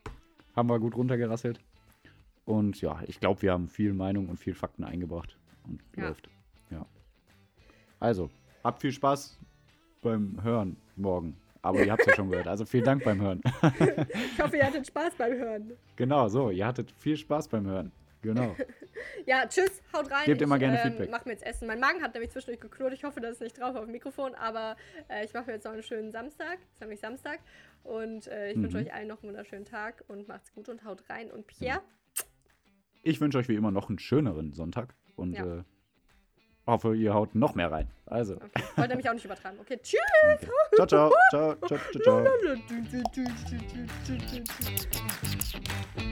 Haben wir gut runtergerasselt. Und ja, ich glaube, wir haben viel Meinung und viel Fakten eingebracht. Und Ja. läuft. Ja. Also, habt viel Spaß beim Hören morgen. Aber ihr habt es ja schon gehört. Also vielen Dank beim Hören. *laughs* Ich hoffe, ihr hattet Spaß beim Hören. genau, so, ihr hattet viel Spaß beim Hören. Genau. *laughs* Ja, tschüss, haut rein. Gebt immer gerne ähm, Feedback. Mach mir jetzt Essen. Mein Magen hat nämlich zwischendurch geknurrt. Ich hoffe, das ist nicht drauf auf dem Mikrofon, aber äh, ich mache mir jetzt noch einen schönen Samstag. Ist nämlich Samstag. Und äh, ich Mhm. wünsche euch allen noch einen wunderschönen Tag und macht's gut und haut rein. Und Pierre, Ich wünsche euch wie immer noch einen schöneren Sonntag und Ja. äh, hoffe, ihr haut noch mehr rein. Also, okay. wollte nämlich auch nicht übertreiben. Okay, tschüss. okay. *laughs* ciao, ciao, ciao, ciao, ciao, *laughs* ciao.